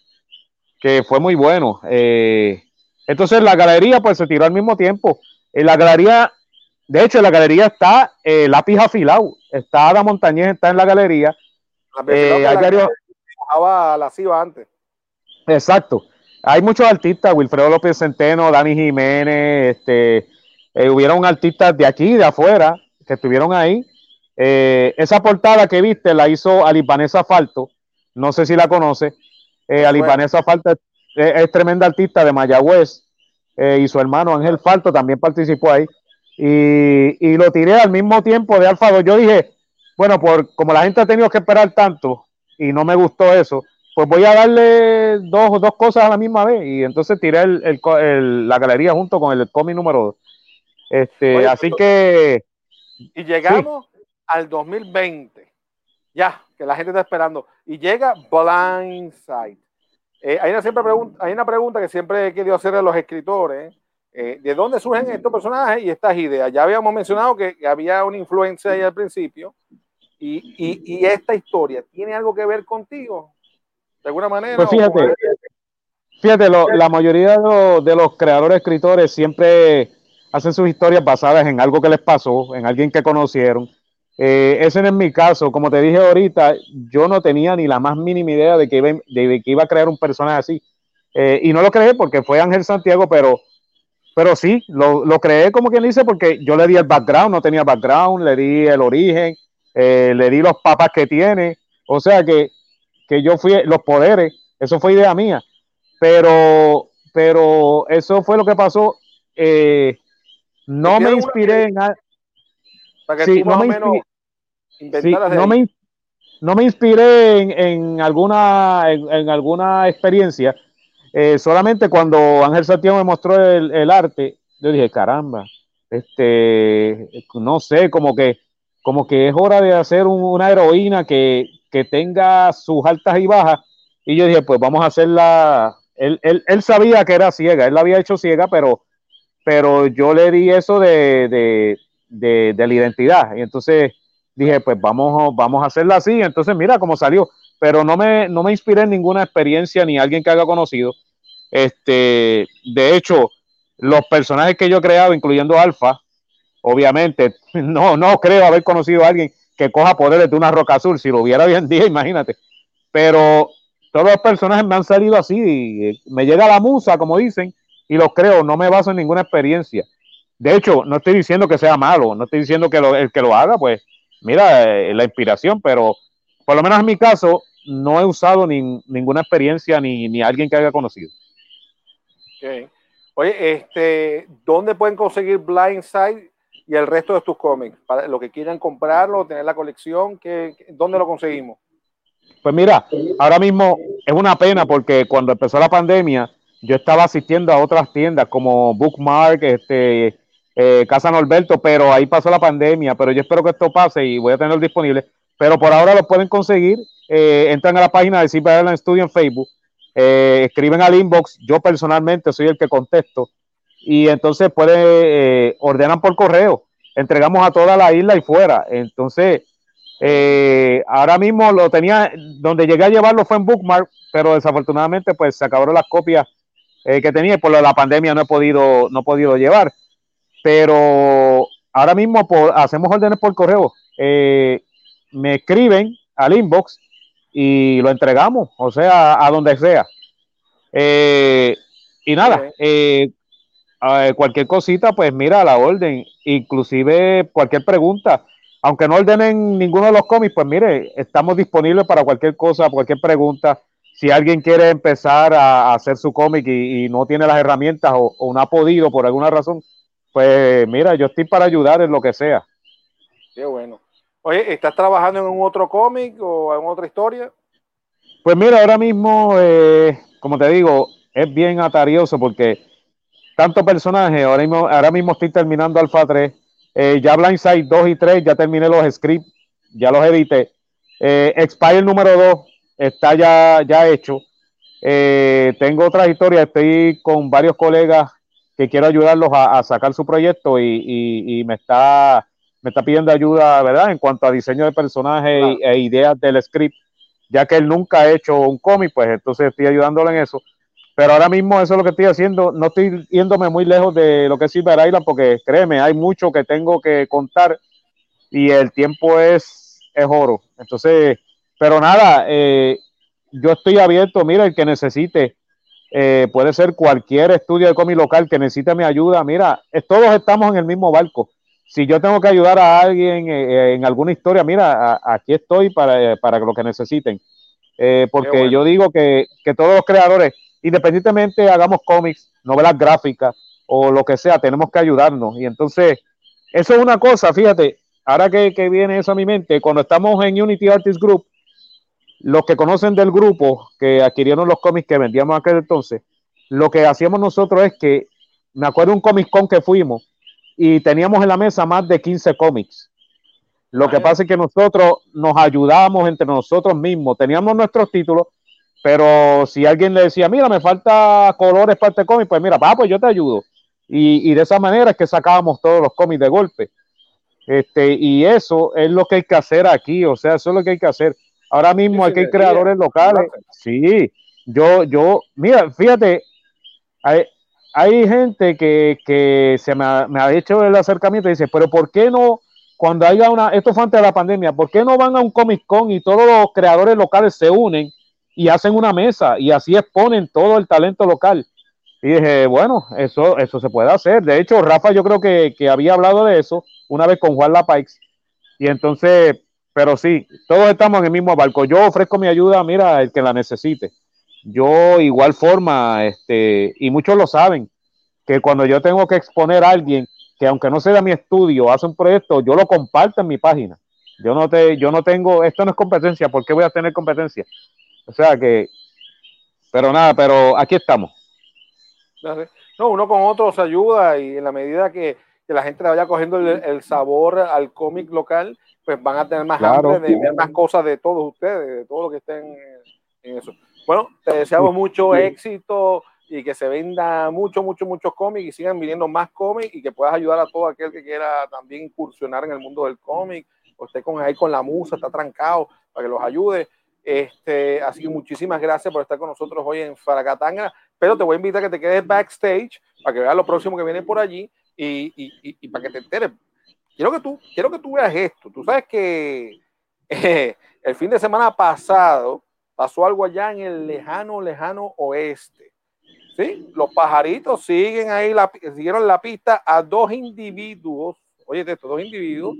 que fue muy bueno. Eh, entonces la galería pues se tiró al mismo tiempo. En la galería, de hecho en la galería está eh, Lápiz Afilado, está Ada Montañez, está en la galería. Eh, hay varios, la CIVA antes. Exacto. Hay muchos artistas, Wilfredo López Centeno, Dani Jiménez, este, eh, hubieron artistas de aquí, de afuera, que estuvieron ahí. Eh, esa portada que viste la hizo Alipanesa Falto, no sé si la conoce. Eh, Alipanesa Falto es, tremenda artista de Mayagüez eh, y su hermano Ángel Falto también participó ahí. Y, y, lo tiré al mismo tiempo de Alfado. Yo dije, bueno, por como la gente ha tenido que esperar tanto, y no me gustó eso, pues voy a darle dos, dos cosas a la misma vez. Y entonces tiré el, la galería junto con el cómic número 2. Este, así que. Y llegamos al 2020. Ya, que la gente está esperando. Y llega Blindside. Eh, hay, una siempre pregunta, hay una pregunta que siempre he querido hacerle a los escritores. Eh, ¿De dónde surgen estos personajes y estas ideas? Ya habíamos mencionado que, había una influencia ahí al principio. Y, esta historia, ¿tiene algo que ver contigo? De alguna manera. Pues fíjate, fíjate la mayoría de los, creadores, escritores siempre hacen sus historias basadas en algo que les pasó, en alguien que conocieron. Eh, ese no es mi caso. Como te dije ahorita, yo no tenía ni la más mínima idea de que iba, de que iba a crear un personaje así. Eh, y no lo creé porque fue Ángel Santiago, pero, pero sí, lo, lo creé como quien dice porque yo le di el background, no tenía background, le di el origen, eh, le di los papas que tiene, o sea que, que yo fui, los poderes, eso fue idea mía, pero, pero eso fue lo que pasó. Eh, no me inspiré en... no, me no, me, inspiré en, alguna, en, alguna experiencia, eh, solamente cuando Ángel Santiago me mostró el, el, arte, yo dije, caramba, este, no sé, como que como que es hora de hacer una heroína que, tenga sus altas y bajas. Y yo dije, pues vamos a hacerla. Él, él, sabía que era ciega, él la había hecho ciega, pero, pero yo le di eso de, la identidad. Y entonces dije, pues vamos, vamos a hacerla así. Entonces, mira cómo salió. Pero no me, no me inspiré en ninguna experiencia ni alguien que haya conocido. Este, de hecho, los personajes que yo he creado, incluyendo Alfa, obviamente, <laughs> no, no creo haber conocido a alguien que coja poderes de una roca azul. Si lo hubiera hoy en día, <laughs> imagínate. Pero todos los personajes me han salido así. Y eh, me llega la musa, como dicen, y los creo. No me baso en ninguna experiencia. De hecho, no estoy diciendo que sea malo. No estoy diciendo que el que lo haga, pues, mira, eh, la inspiración. Pero por lo menos en mi caso, no he usado ninguna experiencia ni, ni alguien que haya conocido. Oye, este, ¿dónde pueden conseguir Blindside? y el resto de tus cómics? Para los que quieran comprarlo, tener la colección, ¿qué, ¿dónde lo conseguimos? Pues mira, ahora mismo es una pena porque cuando empezó la pandemia, yo estaba asistiendo a otras tiendas como Bookmark, este, eh, Casa Norberto, pero ahí pasó la pandemia, pero yo espero que esto pase y voy a tenerlo disponible. Pero por ahora lo pueden conseguir, eh, entran a la página de Cyber Studio en Facebook, eh, escriben al inbox, yo personalmente soy el que contesto, y entonces pueden, ordenan por correo, entregamos a toda la isla y fuera. Entonces, ahora mismo lo tenía, donde llegué a llevarlo fue en Bookmark, pero desafortunadamente pues se acabaron las copias que tenía y por la pandemia no he podido, no he podido llevar pero ahora mismo hacemos órdenes por correo. Eh, me escriben al inbox y lo entregamos, o sea, a donde sea. Eh, y nada, eh, cualquier cosita, pues mira la orden, inclusive cualquier pregunta, aunque no ordenen ninguno de los cómics, pues mire, estamos disponibles para cualquier cosa, cualquier pregunta. Si alguien quiere empezar a, hacer su cómic y, no tiene las herramientas o no ha podido por alguna razón, pues mira, yo estoy para ayudar en lo que sea. Qué bueno. Oye, ¿estás trabajando en un otro cómic o en otra historia? Pues mira, ahora mismo, eh, como te digo, es bien atarioso porque tanto personaje, ahora mismo, ahora mismo estoy terminando Alpha 3, eh, ya Blindside 2 y 3, ya terminé los scripts, ya los edité. Eh, Expire número 2 está ya, ya hecho. Eh, tengo otra historia, estoy con varios colegas que quiero ayudarlos a, sacar su proyecto y, me está me está pidiendo ayuda, ¿verdad? En cuanto a diseño de personajes e, ideas del script, ya que él nunca ha hecho un cómic, pues entonces estoy ayudándole en eso. Pero ahora mismo eso es lo que estoy haciendo. No estoy yéndome muy lejos de lo que es Silver Island, porque créeme, hay mucho que tengo que contar y el tiempo es, es oro. Entonces, pero nada, eh, yo estoy abierto. Mira, el que necesite eh, puede ser cualquier estudio de cómic local que necesite mi ayuda. Mira, todos estamos en el mismo barco. Si yo tengo que ayudar a alguien eh, en alguna historia, mira, aquí estoy para, para lo que necesiten. Eh, porque yo digo que, que, todos los creadores, independientemente hagamos cómics, novelas gráficas o lo que sea, tenemos que ayudarnos. Y entonces, eso es una cosa, fíjate, ahora que, que viene eso a mi mente, cuando estamos en Unity Artist Group, los que conocen del grupo que adquirieron los cómics que vendíamos aquel entonces, lo que hacíamos nosotros es que, me acuerdo un Comic Con que fuimos y teníamos en la mesa más de 15 cómics. Lo que pasa es que nosotros nos ayudamos entre nosotros mismos, teníamos nuestros títulos, pero si alguien le decía, mira, me falta colores para este cómic, pues mira, va, pues yo te ayudo. Y, y, de esa manera es que sacábamos todos los cómics de golpe. Este, y eso es lo que hay que hacer aquí, o sea, eso es lo que hay que hacer. Ahora mismo aquí hay creadores locales. Sí, yo, yo, mira, fíjate, hay, hay gente que, que se me ha, me ha, hecho el acercamiento y dice, pero ¿por qué no, cuando haya una, esto fue antes de la pandemia, ¿por qué no van a un Comic Con y todos los creadores locales se unen y hacen una mesa y así exponen todo el talento local? Y dije, bueno, eso, eso se puede hacer. De hecho, Rafa yo creo que, que había hablado de eso una vez con Juan Lapikes. Y entonces, pero sí, todos estamos en el mismo barco. Yo ofrezco mi ayuda, mira, el que la necesite. Yo igual forma, este, y muchos lo saben, que cuando yo tengo que exponer a alguien que aunque no sea mi estudio, hace un proyecto, yo lo comparto en mi página. Yo no te, yo no tengo, esto no es competencia, ¿por qué voy a tener competencia? O sea que, pero nada, pero aquí estamos. No, uno con otro se ayuda y en la medida que, la gente vaya cogiendo el sabor al cómic local, pues van a tener más hambre de ver más cosas de todos ustedes, de todo lo que estén en eso. Bueno, te deseamos mucho éxito y que se venda mucho, mucho, muchos cómics y sigan viniendo más cómics y que puedas ayudar a todo aquel que quiera también incursionar en el mundo del cómic o esté con, ahí con la musa, está trancado, para que los ayude. Este, así que muchísimas gracias por estar con nosotros hoy en Faracatanga, pero te voy a invitar a que te quedes backstage para que veas lo próximo que viene por allí y, y, y para que te enteres quiero que tú, quiero que tú veas esto. Tú sabes que eh, el fin de semana pasado pasó algo allá en el lejano, lejano oeste. ¿Sí? Los pajaritos siguen ahí, la, siguieron la pista a dos individuos, oye, estos dos individuos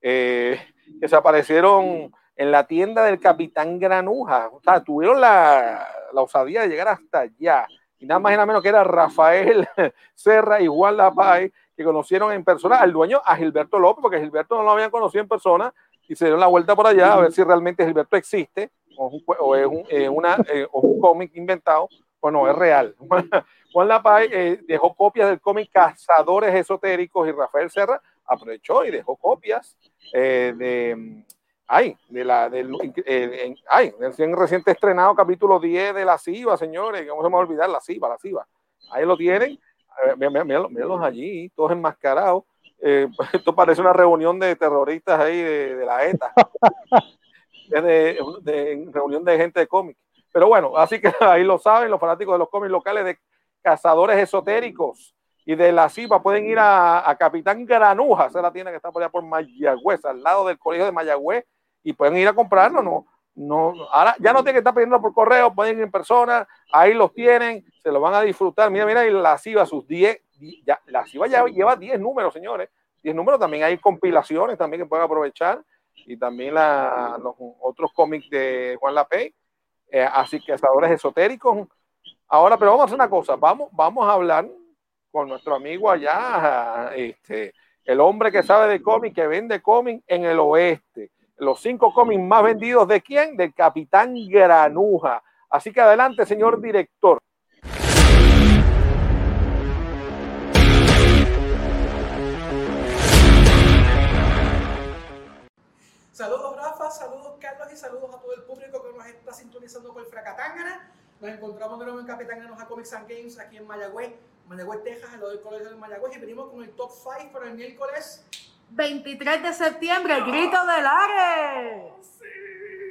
eh, que se aparecieron en la tienda del capitán Granuja. O sea, tuvieron la, la osadía de llegar hasta allá. Y nada más y nada menos que era Rafael <laughs> Serra y Juan Lapay que conocieron en persona al dueño, a Gilberto López, porque Gilberto no lo habían conocido en persona y se dieron la vuelta por allá a ver si realmente Gilberto existe o, es un, eh, una, eh, o un cómic inventado o no, es real. <laughs> Juan Lapay eh, dejó copias del cómic Cazadores Esotéricos y Rafael Serra aprovechó y dejó copias de, ay, de la, del, ay, del reciente estrenado capítulo 10 de La Siva, señores, que vamos a olvidar La Siva, La Siva. Ahí lo tienen, míralos allí, todos enmascarados. <laughs> esto parece una reunión de terroristas ahí de, de la ETA <laughs> de, de, reunión de gente de cómics. Pero bueno, así que <laughs> ahí lo saben los fanáticos de los cómics locales de cazadores esotéricos y de la CIPA pueden ir a, Capitán Granuja, esa es la tienda que está por allá por Mayagüez, al lado del colegio de Mayagüez, y pueden ir a comprarlo, no, no, ahora ya no tienen que estar pidiendo por correo, pueden ir en persona, ahí los tienen, se lo van a disfrutar. Mira, mira, y la CIBA, sus 10, ya, la CIBA ya lleva 10 números, señores, 10 números, también hay compilaciones también que pueden aprovechar y también la, los otros cómics de Juan Lapey. Eh, así que cazadores esotéricos. Ahora, pero vamos a hacer una cosa, vamos, vamos a hablar con nuestro amigo allá, este, el hombre que sabe de cómics, que vende cómics en el oeste. Los cinco cómics más vendidos de quién? Del Capitán Granuja. Así que adelante, señor director. Saludos Rafa, saludos Carlos y saludos a todo el público que nos está sintonizando por Fracatángana. Nos encontramos de nuevo en Capitán a Comics and Games aquí en Mayagüez, Mayagüez, Texas, al lado del Colegio de Mayagüez y venimos con el top 5 para el miércoles 23 de septiembre, el grito del Ares. Sí,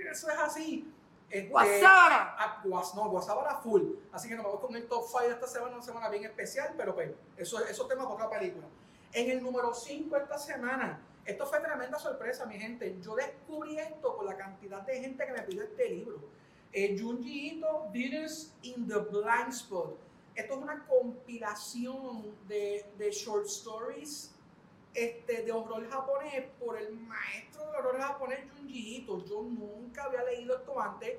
eso es así. Este, Guasabara. Ah, no, Guasabara full. Así que nos vamos con el top 5 de esta semana, una semana bien especial, pero pues, eso, eso es tema para otra película. En el número 5 esta semana, esto fue tremenda sorpresa, mi gente. Yo descubrí esto por la cantidad de gente que me pidió este libro. Eh, Junji Ito, in the Blind Spot. Esto es una compilación de, de short stories este, de horror japonés por el maestro del horror japonés Junji Ito. Yo nunca había leído esto antes.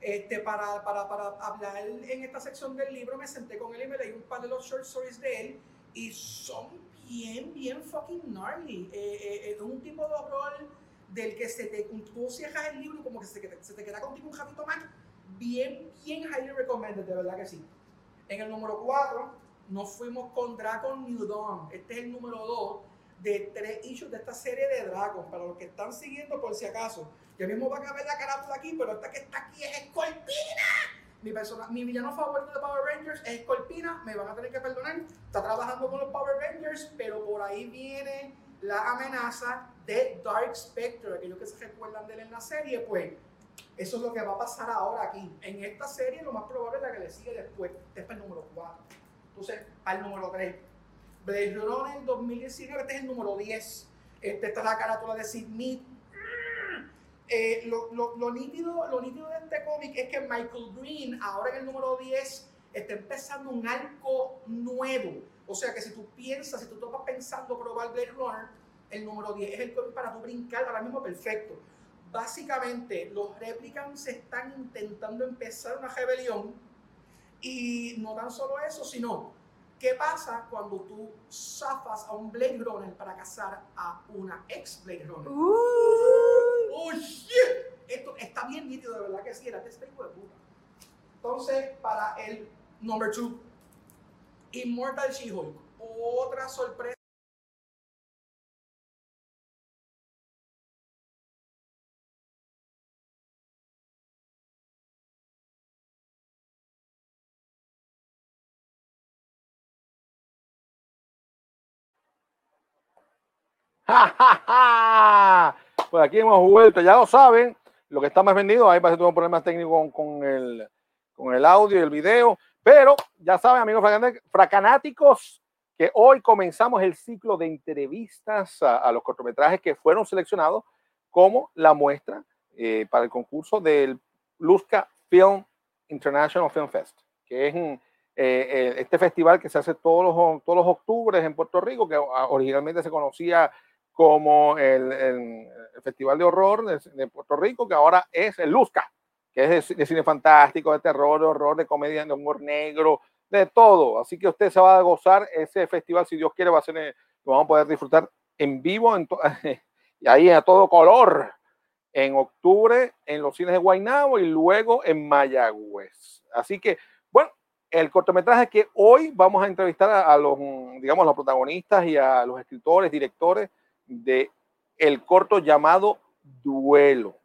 Este, para, para, para hablar en esta sección del libro me senté con él y me leí un par de los short stories de él y son bien, bien fucking gnarly. Eh, eh, es un tipo de horror del que se te, tú cierras el libro y como que se, se te queda contigo un ratito más. Bien, bien highly recommended, de verdad que sí. En el número 4 nos fuimos con Dragon New Dawn. Este es el número 2 de tres issues de esta serie de Dragon. Para los que están siguiendo, por si acaso. Ya mismo va a caber la carátula aquí, pero esta que está aquí es Escorpina. Mi, persona, mi villano favorito de Power Rangers es Scorpina, me van a tener que perdonar. Está trabajando con los Power Rangers, pero por ahí viene la amenaza de Dark Spectre. Aquellos que se recuerdan de él en la serie, pues eso es lo que va a pasar ahora aquí. En esta serie, lo más probable es la que le sigue después. Este es el número 4. Entonces, al número 3. Blade Runner 2019, este es el número 10. Este, esta es la carátula de Sid Mead eh, lo, nítido, lo nítido de este cómic es que Michael Green, ahora en el número 10, está empezando un arco nuevo. O sea que si tú piensas, si tú estás pensando probar Blade Runner, el número 10 es el cómic para tú brincar ahora mismo perfecto. Básicamente, los replicants están intentando empezar una rebelión. Y no tan solo eso, sino, ¿qué pasa cuando tú zafas a un Blade Runner para cazar a una ex Blade Runner? Uh. Oh shit, esto está bien nítido, de verdad que sí, era este tipo de puta. Entonces, para el number two, Immortal She-Hulk, otra sorpresa. ¡Ja, ja, ja! Pues aquí hemos vuelto, ya lo saben, lo que está más vendido, ahí parece que tuvo problemas técnicos con, el, con el audio y el video, pero ya saben, amigos fracanáticos, que hoy comenzamos el ciclo de entrevistas a, los cortometrajes que fueron seleccionados como la muestra eh, para el concurso del Luzca Film International Film Fest, que es eh, eh, este festival que se hace todos los, todos los octubres en Puerto Rico, que originalmente se conocía como el, Festival de Horror de, Puerto Rico, que ahora es el Luzca, que es de, cine fantástico, de terror, de horror, de comedia, de humor negro, de todo. Así que usted se va a gozar ese festival, si Dios quiere, va a ser lo vamos a poder disfrutar en vivo en <laughs> y ahí a todo color en octubre en los cines de Guaynabo y luego en Mayagüez. Así que, bueno, el cortometraje que hoy vamos a entrevistar a, los, digamos, los protagonistas y a los escritores, directores de el corto llamado Duelo.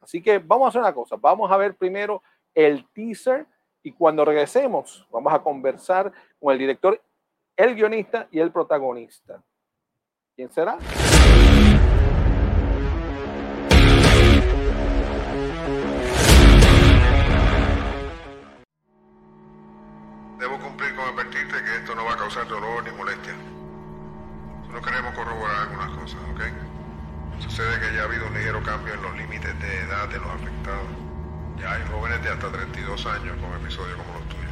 Así que vamos a hacer una cosa, vamos a ver primero el teaser y cuando regresemos vamos a conversar con el director, el guionista y el protagonista. ¿Quién será? Debo cumplir con advertirte que esto no va a causar dolor ni molestia. Solo queremos corroborar algunas cosas, ¿ok? Sucede que ya ha habido un ligero cambio en los límites de edad de los afectados. Ya hay jóvenes de hasta 32 años con episodios como los tuyos.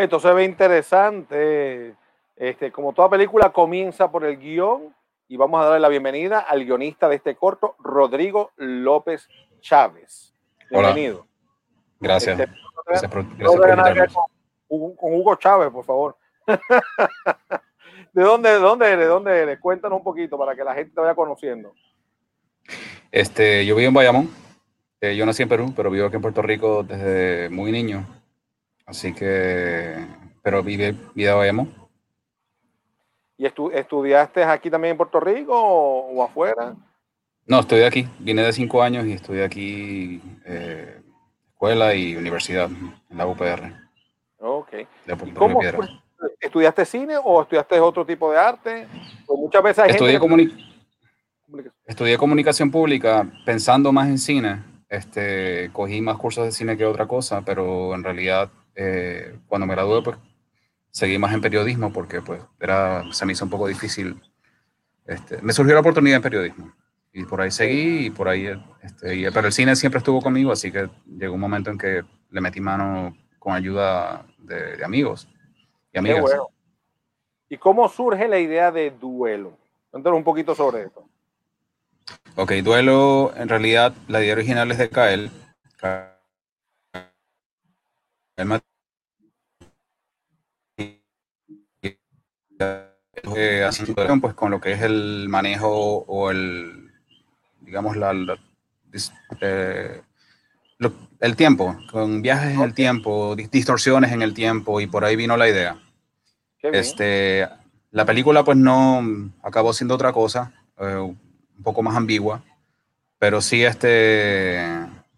Pues esto se ve interesante. Este, como toda película comienza por el guion y vamos a darle la bienvenida al guionista de este corto, Rodrigo López Chávez. Hola. Bienvenido. Gracias. Este, Gracias por, gracias por invitarme. con, Hugo- con Hugo Chávez, por favor. <laughs> ¿De dónde, de dónde eres? ¿De dónde eres? Cuéntanos un poquito para que la gente te vaya conociendo. Este, yo vivo en Bayamón. Eh, yo nací en Perú, pero vivo aquí en Puerto Rico desde muy niño. Así que, pero vive vida Bayamón. ¿Y estu- estudiaste aquí también en Puerto Rico o, o afuera? No, estoy aquí. Vine de cinco años y estudié aquí eh, escuela y universidad en la UPR Ok. de ¿Y Puerto cómo? ¿Estudiaste cine o estudiaste otro tipo de arte? Pues muchas veces hay Estudié, gente que- comuni- estudié comunicación pública pensando más en cine. Este, cogí más cursos de cine que otra cosa, pero en realidad eh, cuando me gradué pues seguí más en periodismo porque pues era, se me hizo un poco difícil. Este, me surgió la oportunidad en periodismo y por ahí seguí y por ahí, este, y- pero el cine siempre estuvo conmigo, así que llegó un momento en que le metí mano con ayuda de, de amigos y Qué amigas. bueno. ¿Y cómo surge la idea de duelo? Cuéntanos un poquito sobre esto. Ok, Duelo, en realidad la idea original es de Kael. Kael Mat- eh, pues con lo que es el manejo o el, digamos, la, la- eh, lo- el tiempo, con viajes en el tiempo, dis- distorsiones en el tiempo, y por ahí vino la idea. Este, la película pues no acabó siendo otra cosa, eh, un poco más ambigua, pero sí este,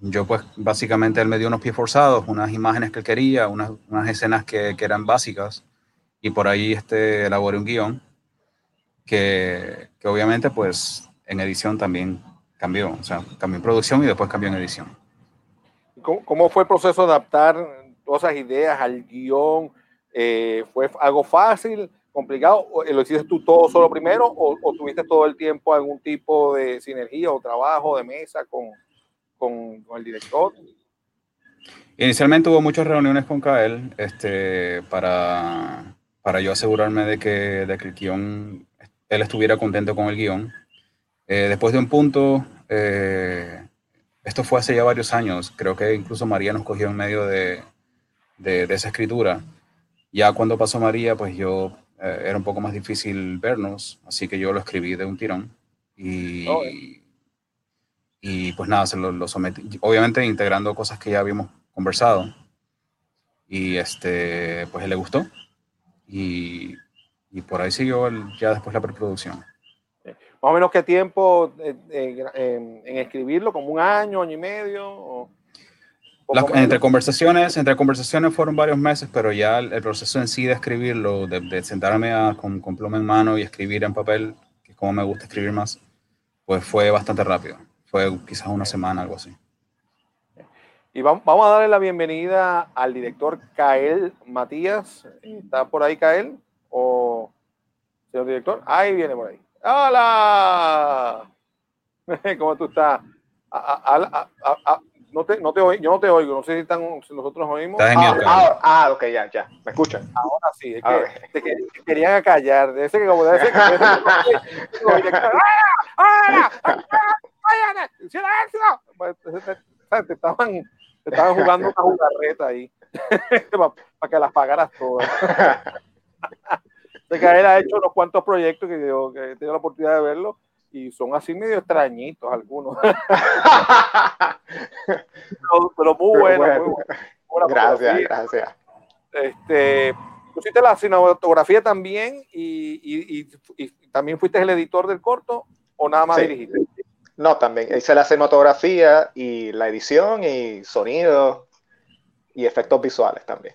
yo pues básicamente él me dio unos pies forzados, unas imágenes que él quería, unas, unas escenas que, que eran básicas y por ahí este, elaboré un guion que, que obviamente pues en edición también cambió, o sea, cambió en producción y después cambió en edición. ¿Cómo, cómo fue el proceso de adaptar todas esas ideas al guion? Eh, ¿Fue algo fácil, complicado? ¿O ¿Lo hiciste tú todo solo primero o, o tuviste todo el tiempo algún tipo de sinergia o trabajo de mesa con, con, con el director? Inicialmente hubo muchas reuniones con Kael este, para, para yo asegurarme de que, de que el guion, él estuviera contento con el guion. Eh, después de un punto, eh, esto fue hace ya varios años, creo que incluso María nos cogió en medio de, de, de esa escritura. Ya cuando pasó María, pues yo eh, era un poco más difícil vernos, así que yo lo escribí de un tirón. Y, Oh, y pues nada, se lo, lo sometí, obviamente integrando cosas que ya habíamos conversado. Y este, pues le gustó. Y, y por ahí siguió el- ya después la preproducción. Más o menos qué tiempo eh, eh, en, en escribirlo, como un año, año y medio. O entre conversaciones, entre conversaciones fueron varios meses, pero ya el, el proceso en sí de escribirlo, de, de sentarme a- con, con pluma en mano y escribir en papel, que es como me gusta escribir más, pues fue bastante rápido. Fue quizás una semana, algo así. Y vam- vamos a darle la bienvenida al director Kael Matías. ¿Está por ahí Kael? O, señor director, ahí viene por ahí. ¡Hola! <laughs> ¿Cómo tú estás? A- a- a- a- a- no te, no te oigo, yo no te oigo, no sé si, están, si nosotros oímos. Ah, Ah, ah, ok, ya, ya. ¿Me escuchan? ahora sí, es que te, te querían acallar. De ese que como de ese que <laughs> <laughs> de. Pues, te, estaban, te estaban jugando una jugarreta ahí <laughs> para que las pagaras todas. Sé que él ha hecho unos cuantos proyectos que, yo, que he tenido la oportunidad de verlo y son así medio extrañitos algunos, <laughs> pero, pero muy buenos. Bueno. Muy buenos. Buena gracias, gracias. Este, hiciste la cinematografía también y, y- y- y también fuiste el editor del corto o nada más Sí. dirigiste. No, también hice la cinematografía y la edición y sonido y efectos visuales también.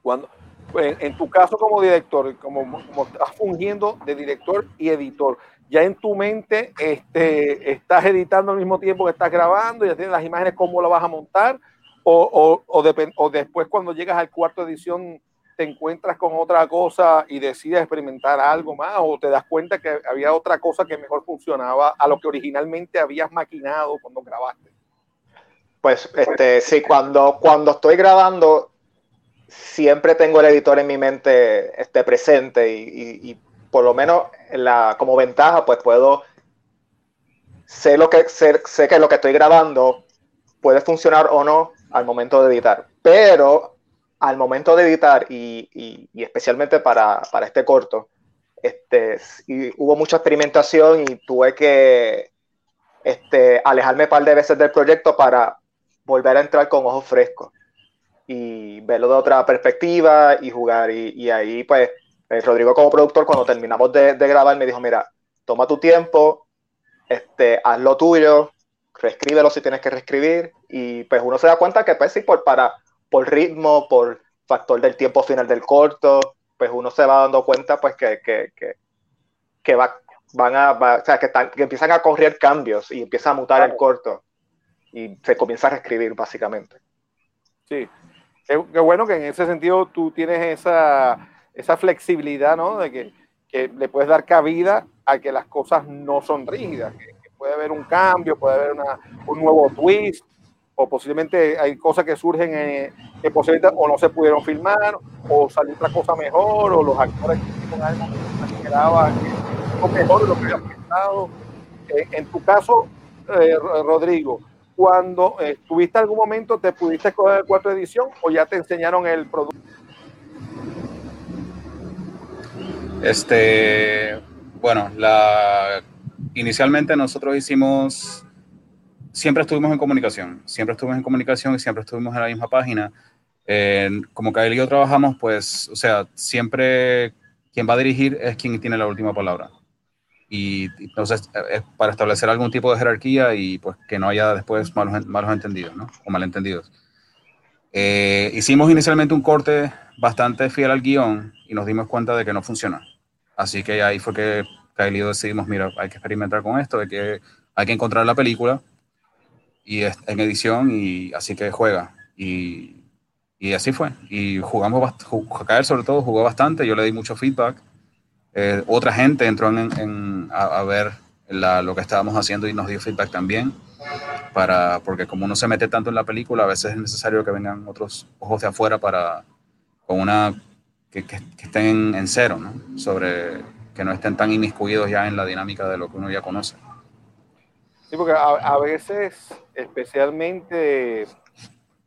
Cuando, en, en tu caso como director, como, como estás fungiendo de director y editor, ya en tu mente este, estás editando al mismo tiempo que estás grabando, ya tienes las imágenes, cómo la vas a montar, o, o, o, después cuando llegas al cuarto edición te encuentras con otra cosa y decides experimentar algo más, o te das cuenta que había otra cosa que mejor funcionaba a lo que originalmente habías maquinado cuando grabaste. Pues este, sí, cuando, cuando estoy grabando, siempre tengo el editor en mi mente este, presente y, y- y por lo menos la, como ventaja, pues puedo sé lo que sé, sé que lo que estoy grabando puede funcionar o no al momento de editar. Pero al momento de editar y, y- y especialmente para, para este corto, este, y hubo mucha experimentación y tuve que este, alejarme un par de veces del proyecto para volver a entrar con ojos frescos y verlo de otra perspectiva y jugar. Y, y ahí, pues, eh, Rodrigo como productor, cuando terminamos de, de grabar, me dijo, mira, toma tu tiempo, este, haz lo tuyo, reescríbelo si tienes que reescribir. Y pues uno se da cuenta que, pues sí, por, para, por ritmo, por factor del tiempo final del corto, pues uno se va dando cuenta, pues, que, que, que, que va, van a, va- o sea, que, están, que empiezan a correr cambios y empieza a mutar el corto y se comienza a reescribir, básicamente. Sí, qué, qué bueno que en ese sentido tú tienes esa, esa flexibilidad, ¿no? De que, que le puedes dar cabida a que las cosas no son rígidas, que, que puede haber un cambio, puede haber una, un nuevo twist, o posiblemente hay cosas que surgen eh, que posiblemente o no se pudieron filmar, o salió otra cosa mejor, o los actores algo que se esperaba, que fue mejor de lo que habían pensado. Eh, en tu caso, eh, Ro- Rodrigo, cuando eh, tuviste algún momento, te pudiste coger el cuarto edición o ya te enseñaron el producto. Este, bueno, la, inicialmente nosotros hicimos, siempre estuvimos en comunicación, siempre estuvimos en comunicación y siempre estuvimos en la misma página. Eh, como Kyle y yo trabajamos, pues, o sea, siempre quien va a dirigir es quien tiene la última palabra. Y entonces eh, es para establecer algún tipo de jerarquía y pues que no haya después malos, malos entendidos, ¿no? O malentendidos. Eh, hicimos inicialmente un corte bastante fiel al guion y nos dimos cuenta de que no funcionó. Así que ahí fue que Kyle y yo decidimos, mira, hay que experimentar con esto, hay que, hay que encontrar la película y es- en edición y así que juega. Y, y así fue. Y jugamos, Kyle sobre todo jugó bastante, yo le di mucho feedback. Eh, otra gente entró en, en- a, a ver lo que estábamos haciendo y nos dio feedback también. Para, porque como uno se mete tanto en la película, a veces es necesario que vengan otros ojos de afuera para, con una, que, que- estén en cero. Sobre, que no estén tan inmiscuidos ya en la dinámica de lo que uno ya conoce. Sí, porque a, veces, especialmente,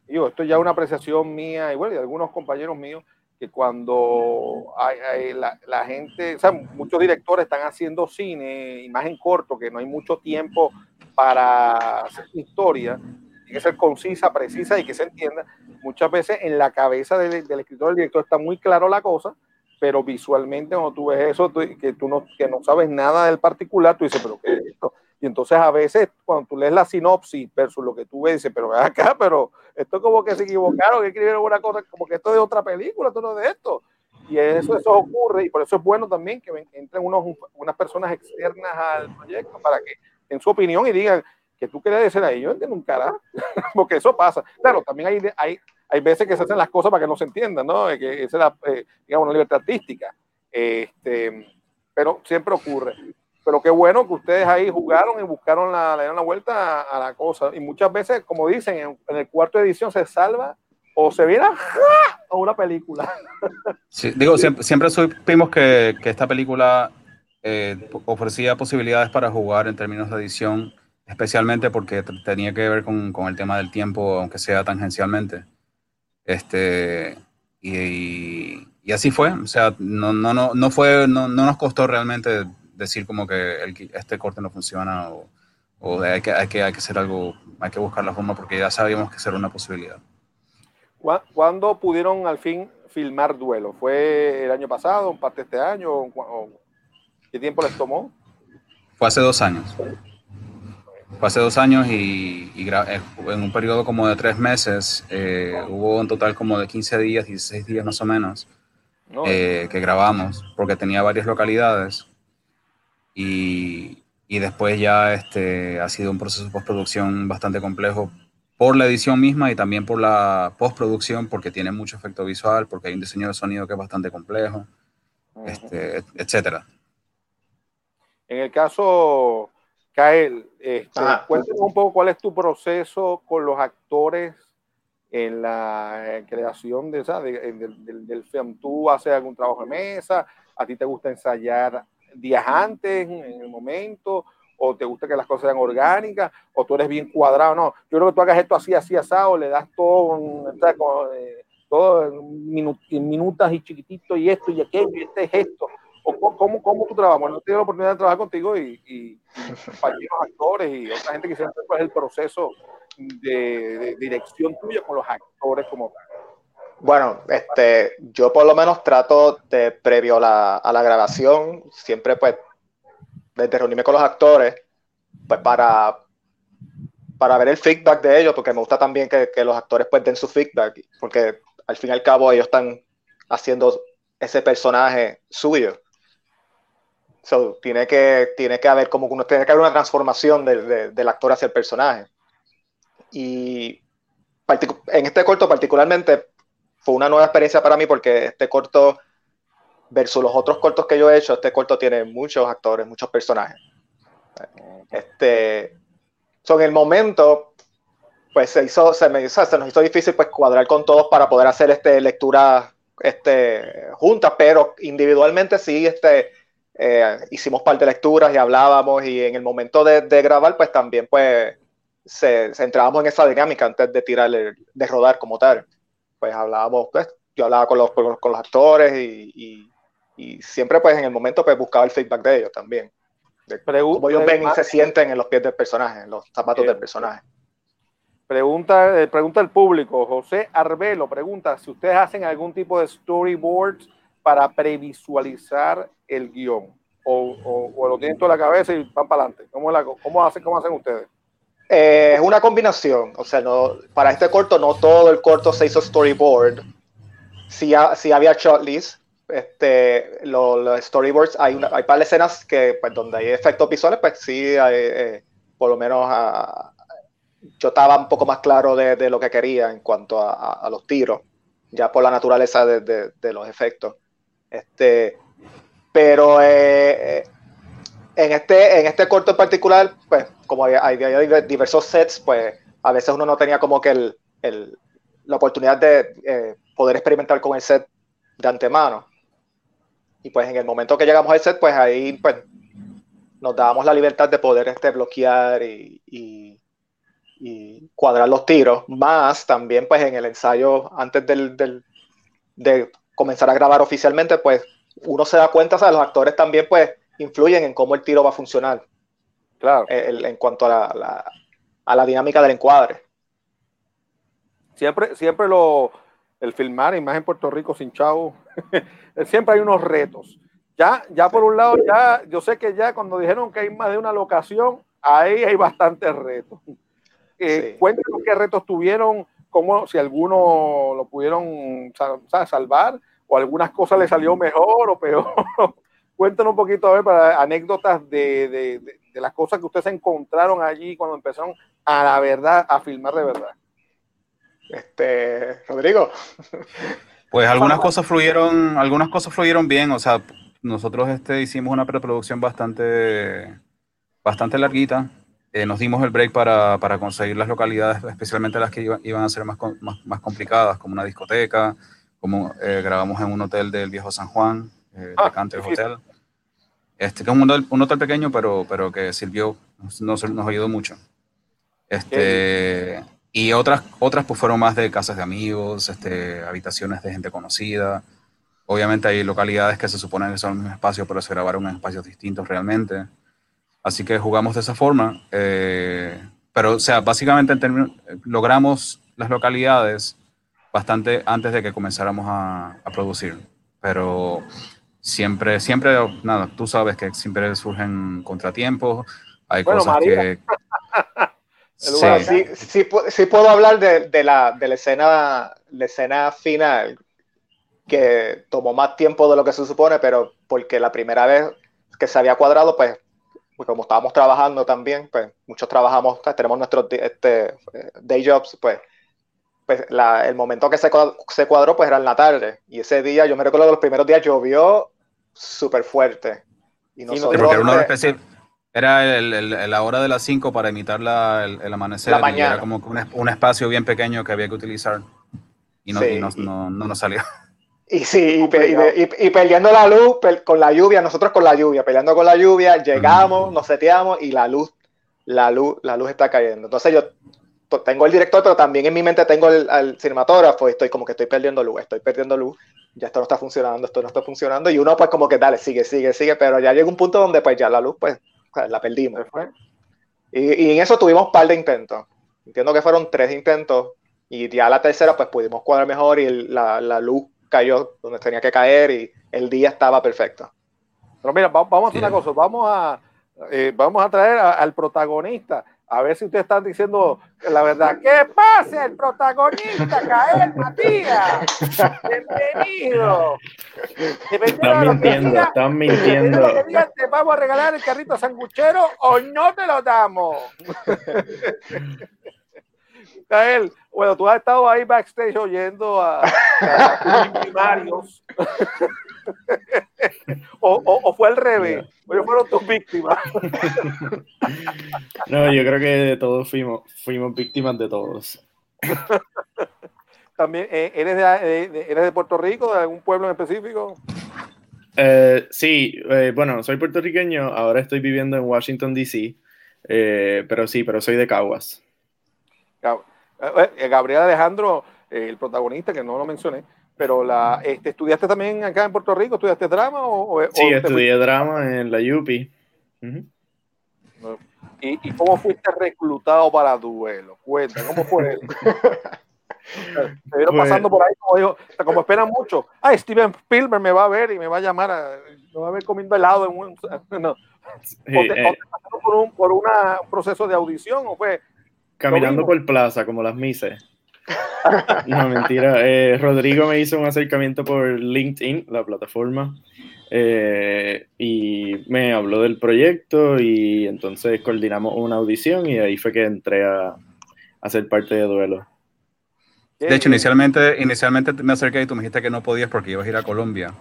digo, esto ya es una apreciación mía bueno, y de algunos compañeros míos, que cuando hay, la, gente, o sea, muchos directores están haciendo cine, imagen corto, que no hay mucho tiempo para hacer historia, tiene que ser concisa, precisa y que se entienda. Muchas veces en la cabeza del, del escritor, del director está muy claro la cosa, pero visualmente cuando tú ves eso, que tú no, que no sabes nada del particular, tú dices, pero ¿qué es esto? Y entonces a veces cuando tú lees la sinopsis versus lo que tú ves, dices, pero acá, pero esto como que se equivocaron, que escribieron una cosa, como que esto es de otra película, esto no es de esto. Y eso, eso ocurre, y por eso es bueno también que entren unos, unas personas externas al proyecto para que en su opinión y digan que tú querías decir ahí, yo entiendo un carajo, <laughs> porque eso pasa. Claro, también hay, hay, hay veces que se hacen las cosas para que no se entiendan, ¿no? Que esa es la, eh, digamos, una libertad artística. Este, pero siempre ocurre. Pero qué bueno que ustedes ahí jugaron y buscaron la, le dieron la vuelta a, la cosa. Y muchas veces, como dicen, en, el cuarto edición se salva o se viene a una película. <laughs> Sí, digo, siempre, siempre supimos que, que esta película eh, ofrecía posibilidades para jugar en términos de edición, especialmente porque tenía que ver con, con, el tema del tiempo, aunque sea tangencialmente. Este, y, y, así fue, o sea, no, no, no, no, fue, no, no nos costó realmente decir como que el, este corte no funciona o, o hay, que, hay, que, hay que hacer algo, hay que buscar la forma porque ya sabíamos que era una posibilidad. ¿Cuándo pudieron al fin filmar Duelo? ¿Fue el año pasado, parte de este año? O, ¿Qué tiempo les tomó? Fue hace dos años. Fue hace dos años y, eh, en un periodo como de tres meses eh, hubo un total como de 15 días, 16 días más o menos eh, que grabamos porque tenía varias localidades y, y, después ya este, ha sido un proceso de postproducción bastante complejo por la edición misma y también por la postproducción porque tiene mucho efecto visual, porque hay un diseño de sonido que es bastante complejo, este, etcétera. En el caso, Kael, este, cuéntanos un poco cuál es tu proceso con los actores en la creación de, del, del, film. ¿Tú haces algún trabajo de mesa? ¿A ti te gusta ensayar días antes, en el momento? ¿O te gusta que las cosas sean orgánicas? ¿O tú eres bien cuadrado? No, yo creo que tú hagas esto así, así, asado, le das todo, eh, todo minutas y chiquitito y esto y aquello y este gesto cómo, cómo tú trabajas? Bueno, he la oportunidad de trabajar contigo y, y, compañeros actores y otra gente que se cuál es el proceso de, dirección tuya con los actores como tal. Bueno, este, yo por lo menos trato de, previo a la, grabación, siempre pues, de reunirme con los actores, pues para, para ver el feedback de ellos, porque me gusta también que, que los actores pues den su feedback, porque al fin y al cabo ellos están haciendo ese personaje suyo tiene, que, tiene que haber como tiene que haber una transformación del actor hacia el personaje. Y en este corto particularmente fue una nueva experiencia para mí porque este corto versus los otros cortos que yo he hecho, este corto tiene muchos actores, muchos personajes. Este, en el momento, pues se hizo, se me se nos hizo difícil pues cuadrar con todos para poder hacer este lectura este, juntas, pero individualmente sí, este, eh, hicimos parte de lecturas y hablábamos y en el momento de, grabar pues también pues se, entrábamos en esa dinámica antes de tirar, de rodar como tal. Pues hablábamos, pues yo hablaba con los, con los actores y, y, siempre pues en el momento pues buscaba el feedback de ellos también. De cómo ellos ven y se sienten en los pies del personaje, en los zapatos del personaje. Pregunta, eh, pregunta el público, José Arbelo pregunta si ustedes hacen algún tipo de storyboard para previsualizar el guion? O, o, lo tienen toda la cabeza y van para adelante? ¿Cómo, cómo, hacen, ¿Cómo hacen ustedes? Eh, es una combinación. O sea, no, para este corto no todo el corto se hizo storyboard. Sí, sí había shortlist. Este, los storyboards, hay, una, hay par de escenas que, pues, donde hay efectos visuales, pues sí, eh, por lo menos ah, yo estaba un poco más claro de, de lo que quería en cuanto a, los tiros, ya por la naturaleza de, de los efectos. Este, pero eh, en, este, en este corto en particular, pues como hay, diversos sets, pues a veces uno no tenía como que el, el, la oportunidad de eh, poder experimentar con el set de antemano. Y pues en el momento que llegamos al set, pues ahí pues, nos dábamos la libertad de poder este, bloquear y, y, y, cuadrar los tiros. Más también pues en el ensayo antes del, del, de comenzar a grabar oficialmente, pues uno se da cuenta, o sea, los actores también pues influyen en cómo el tiro va a funcionar. Claro. Eh, en cuanto a la, a la, dinámica del encuadre. Siempre, siempre lo, el filmar, y más en Puerto Rico sin chavo, <laughs> siempre hay unos retos. Ya, ya por un lado, ya, yo sé que ya cuando dijeron que hay más de una locación, ahí hay bastantes retos. Eh, Cuéntanos qué retos tuvieron, cómo, si alguno lo pudieron salvar o algunas cosas le salió mejor o peor. <laughs> Cuéntanos un poquito, a ver, para anécdotas de, de, de, las cosas que ustedes encontraron allí cuando empezaron a la verdad, a filmar de verdad. Este, Rodrigo. Pues algunas cosas fluyeron, algunas cosas fluyeron bien, o sea, nosotros este, hicimos una preproducción bastante, bastante larguita. Eh, nos dimos el break para, para, conseguir las localidades, especialmente las que iba, iban a ser más, más, más, complicadas, como una discoteca, como eh, grabamos en un hotel del viejo San Juan, eh, ah, Country Hotel. Este, que es un, un, hotel pequeño, pero, pero que sirvió, nos, nos ayudó mucho. Este, y otras, otras pues fueron más de casas de amigos, este, habitaciones de gente conocida. Obviamente hay localidades que se suponen que son el mismo espacio, pero se grabaron en espacios distintos realmente. Así que jugamos de esa forma. Eh, pero, o sea, básicamente en términos, logramos las localidades bastante antes de que comenzáramos a, a, producir. Pero siempre, siempre, nada, tú sabes que siempre surgen contratiempos. Hay cosas que... <laughs> Sí. Sí, sí, puedo hablar de, de, la, de la, escena, la escena final, que tomó más tiempo de lo que se supone, pero porque la primera vez que se había cuadrado, pues, pues como estábamos trabajando también, pues muchos trabajamos, tenemos nuestros este, day jobs, pues, pues la, el momento que se, se cuadró, pues era en la tarde. Y ese día, yo me recuerdo que los primeros días llovió súper fuerte. Y nosotros, era el, la hora de las 5 para imitar la, el, amanecer. La mañana. era como un, un, espacio bien pequeño que había que utilizar. Y no, y no, no, no, nos salió. <laughs> Y sí, y, y, peleando la luz con la lluvia, nosotros con la lluvia, peleando con la lluvia, llegamos, nos seteamos y la luz, la luz, la luz está cayendo. Entonces yo tengo el director, pero también en mi mente tengo el, al cinematógrafo y estoy como que estoy perdiendo luz, estoy perdiendo luz, ya esto no está funcionando, esto no está funcionando, y uno pues como que dale, sigue, sigue, sigue, pero ya llega un punto donde pues ya la luz pues la perdimos. Y, y, en eso tuvimos un par de intentos. Entiendo que fueron tres intentos y ya la tercera pues pudimos cuadrar mejor y la, la, luz cayó donde tenía que caer y el día estaba perfecto. Pero mira, vamos a hacer una cosa, vamos a, eh, vamos a traer al protagonista a ver si ustedes están diciendo la verdad. ¿Qué pasa? El protagonista, Caer Matías. Bienvenido. Están mintiendo, están mintiendo. ¿Te vamos a regalar el carrito sanguchero o no te lo damos? <laughs> Cael, bueno, tú has estado ahí backstage oyendo a, a primarios. <laughs> <laughs> o, o, fue al revés, o ellos fueron tus víctimas. <laughs> no, yo creo que todos fuimos, fuimos víctimas de todos. También, eh, ¿eres de, ¿eres de Puerto Rico, de algún pueblo en específico? Eh, sí, eh, bueno, soy puertorriqueño, ahora estoy viviendo en Washington, D.C., pero sí, pero soy de Caguas. Gabriel Alejandro, el protagonista, que no lo mencioné, pero la, este, ¿estudiaste también acá en Puerto Rico? ¿Estudiaste drama? O, sí, estudié drama en la UPI. ¿Y, ¿Y, cómo fuiste reclutado para duelo? Cuenta, ¿cómo fue <laughs> eso? Se vieron pues pasando por ahí como dijo, como esperan mucho. Ay, Steven Spielberg me va a ver y me va a llamar, a, me va a ver comiendo helado en un. <laughs> No. Sí, ¿O te, eh, por, un, por una, un proceso de audición o fue? Caminando por plaza, como las mises. No, mentira. Eh, Rodrigo me hizo un acercamiento por LinkedIn, la plataforma, eh, y me habló del proyecto y entonces coordinamos una audición y ahí fue que entré a, a ser parte de Duelo. De hecho, inicialmente, inicialmente me acerqué y tú me dijiste que no podías porque ibas a ir a Colombia.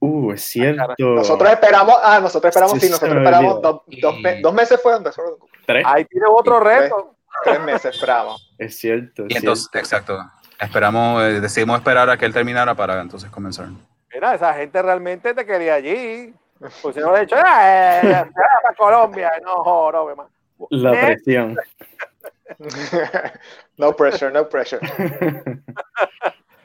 Uh, es cierto. Nosotros esperamos, ah, nosotros esperamos, sí, nosotros esperamos dos, dos, meses fue, ¿Tres? Ahí tiene otro reto tres meses esperamos. Es cierto. y entonces, exacto. Esperamos, eh, decidimos esperar a que él terminara para entonces comenzar. Mira, esa gente realmente te quería allí. Pues si no le he dicho, ah, eh, para Colombia, no, no, más. La presión. <laughs> no pressure, no pressure. <laughs>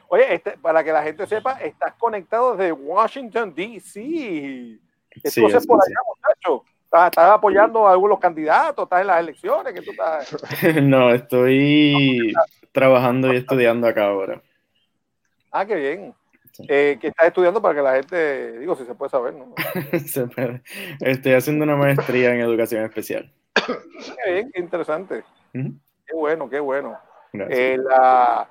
Oye, este, para que la gente sepa, estás conectado desde Washington, D.C. Entonces, sí, por allá, muchachos. ¿Estás, apoyando a algunos candidatos? ¿Estás en las elecciones? tú estás... <laughs> no, estoy trabajando y estudiando acá ahora. Ah, qué bien. Eh, ¿Qué estás estudiando para que la gente, digo, si se puede saber, ¿no? <laughs> Estoy haciendo una maestría en educación especial. Qué bien, qué interesante. Qué bueno, qué bueno. Eh, la,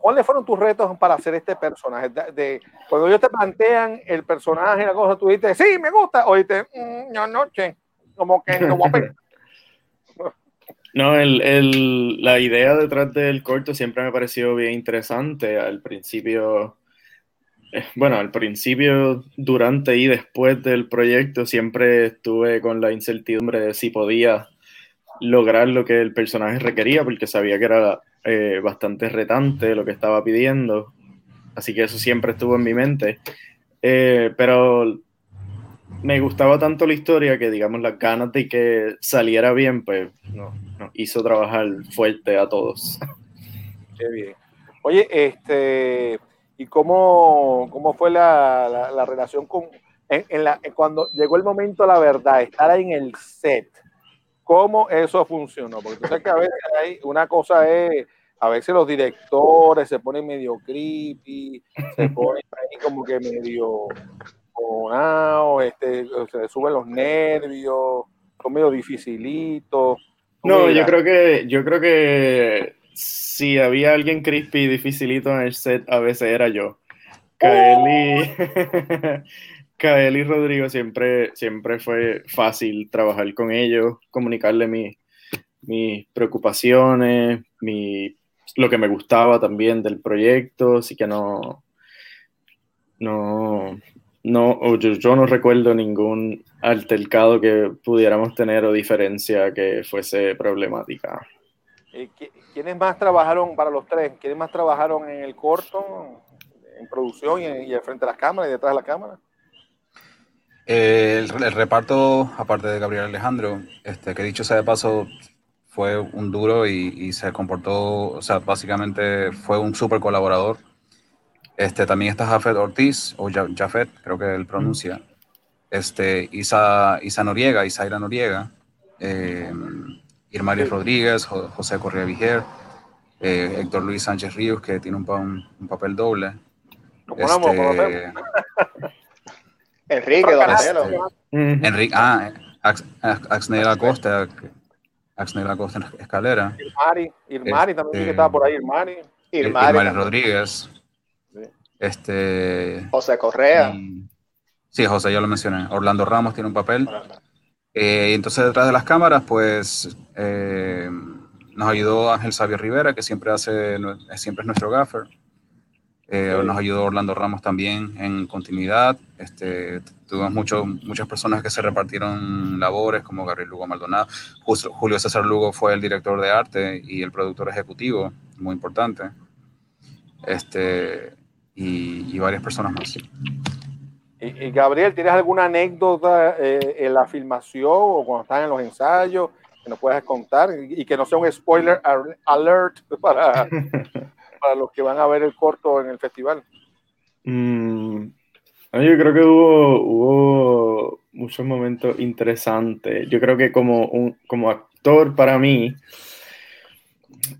¿Cuáles fueron tus retos para hacer este personaje? De, cuando ellos te plantean el personaje, la cosa, tú dices, sí, me gusta, o dices, mm, no, noche, como que no voy a <laughs> No, el, el- la idea detrás del corto siempre me pareció bien interesante. Al principio, eh, bueno, al principio, durante y después del proyecto, siempre estuve con la incertidumbre de si podía lograr lo que el personaje requería, porque sabía que era eh, bastante retante lo que estaba pidiendo. Así que eso siempre estuvo en mi mente. Eh, pero me gustaba tanto la historia que, digamos, las ganas de que saliera bien, pues no, nos hizo trabajar fuerte a todos. <laughs> Qué bien. Oye, este, ¿y cómo, cómo fue la, la- la relación con, en, la, cuando llegó el momento, la verdad, estar en el set? ¿Cómo eso funcionó? Porque tú sabes que a veces hay, una cosa es, a veces los directores se ponen medio creepy, se <laughs> ponen ahí como que medio conados, este, se les suben los nervios, son medio dificilitos. No, yo creo que, yo creo que si había alguien crispy y dificilito en el set, a veces era yo. Kael <laughs> y, Kael y Rodrigo siempre, siempre fue fácil trabajar con ellos, comunicarle mi- mis preocupaciones, mi, lo que me gustaba también del proyecto, así que no, no, no, yo, yo no recuerdo ningún altercado que pudiéramos tener o diferencia que fuese problemática. Eh, ¿qui- ¿Quiénes más trabajaron para los tres? ¿Quiénes más trabajaron en el corto, en producción y, en- frente de las cámaras y detrás de la cámara? El, el reparto, aparte de Gabriel Alejandro, este, que dicho sea de paso, fue un duro y, y se comportó, o sea, básicamente fue un súper colaborador. Este, también está Jafet Ortiz, o Ja- Jafet, creo que él pronuncia. Este, Isa, Isa Noriega, Isaira Noriega, eh, Rodríguez, Jo- José Correa Viger, eh, Héctor Luis Sánchez Ríos, que tiene un, un- un papel doble. Este, <laughs> Enrique, Donatello. Enrique, ah, Ax- Ax- Axnel Acosta, Axnel Acosta Escalera, Irmari, Irmari también vi que Este, estaba por ahí, Irmari. Irmari, Irmari también. Rodríguez, Sí. este, José Correa. y- sí, José, ya lo mencioné, Orlando Ramos tiene un papel, Eh, y entonces detrás de las cámaras, pues, eh, nos ayudó Ángel Sabio Rivera, que siempre hace, siempre es nuestro gaffer, Eh, Sí. nos ayudó Orlando Ramos también en continuidad. Este, tuvimos mucho, muchas personas que se repartieron labores, como Gabriel Lugo Maldonado. Julio César Lugo fue el director de arte y el productor ejecutivo, muy importante. Este, y, y varias personas más. Y, y Gabriel, ¿tienes alguna anécdota eh, en la filmación o cuando estás en los ensayos que nos puedas contar y, que no sea un spoiler al- alert para, <laughs> para los que van a ver el corto en el festival? Mm, yo creo que hubo, hubo muchos momentos interesantes. Yo creo que como, un, como actor para mí,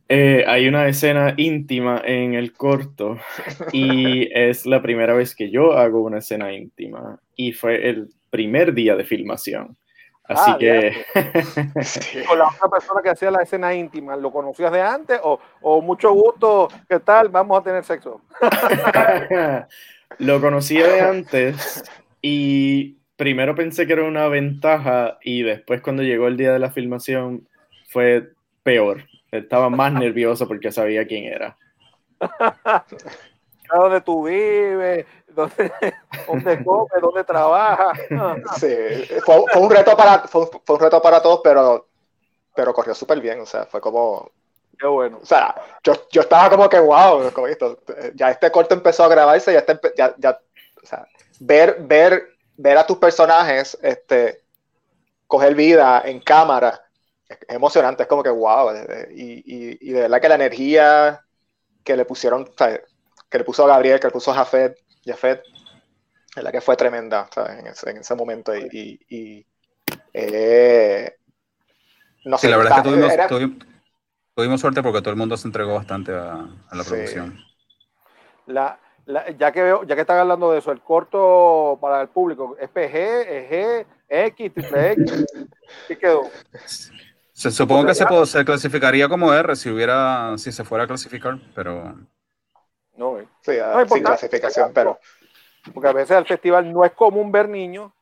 eh, hay una escena íntima en el corto y <laughs> es la primera vez que yo hago una escena íntima y fue el primer día de filmación. Así Ah, que... <laughs> Con la otra persona que hacía la escena íntima, ¿lo conocías de antes o, o mucho gusto? ¿Qué tal? Vamos a tener sexo. <laughs> Lo conocía de antes y primero pensé que era una ventaja y después cuando llegó el día de la filmación fue peor. Estaba más <laughs> nervioso porque sabía quién era. ¿Dónde tú vives? ¿Dónde, dónde comes? ¿Dónde trabajas? <laughs> Sí, fue, fue un reto para, fue, un- fue un reto para todos, pero, pero corrió súper bien. O sea, fue como. Qué bueno. O sea, yo, yo estaba como que, wow, como esto, ya este corto empezó a grabarse, ya, está empe- ya, ya o sea, ver, ver, ver a tus personajes este, coger vida en cámara es, emocionante, es como que, wow, eh, y, y, y de verdad que la energía que le pusieron, o sea, que le puso a Gabriel, que le puso a Jafet, Jafet, la que fue tremenda sea, en, ese, en ese momento y, y, y, eh, no sé, Sí, la verdad es que tuvimos, era- tuvimos, tuvimos suerte porque todo el mundo se entregó bastante a, a la Sí. producción. La, la- ya que veo, ya que están hablando de eso, el corto para el público, ¿es PG, EG, X, triple X? <laughs> ¿Qué quedó? Se, supongo que se, se clasificaría como R si hubiera, si se fuera a clasificar, pero No, eh. sí, ah, No, clasificación, pero porque a veces al festival no es común ver niños,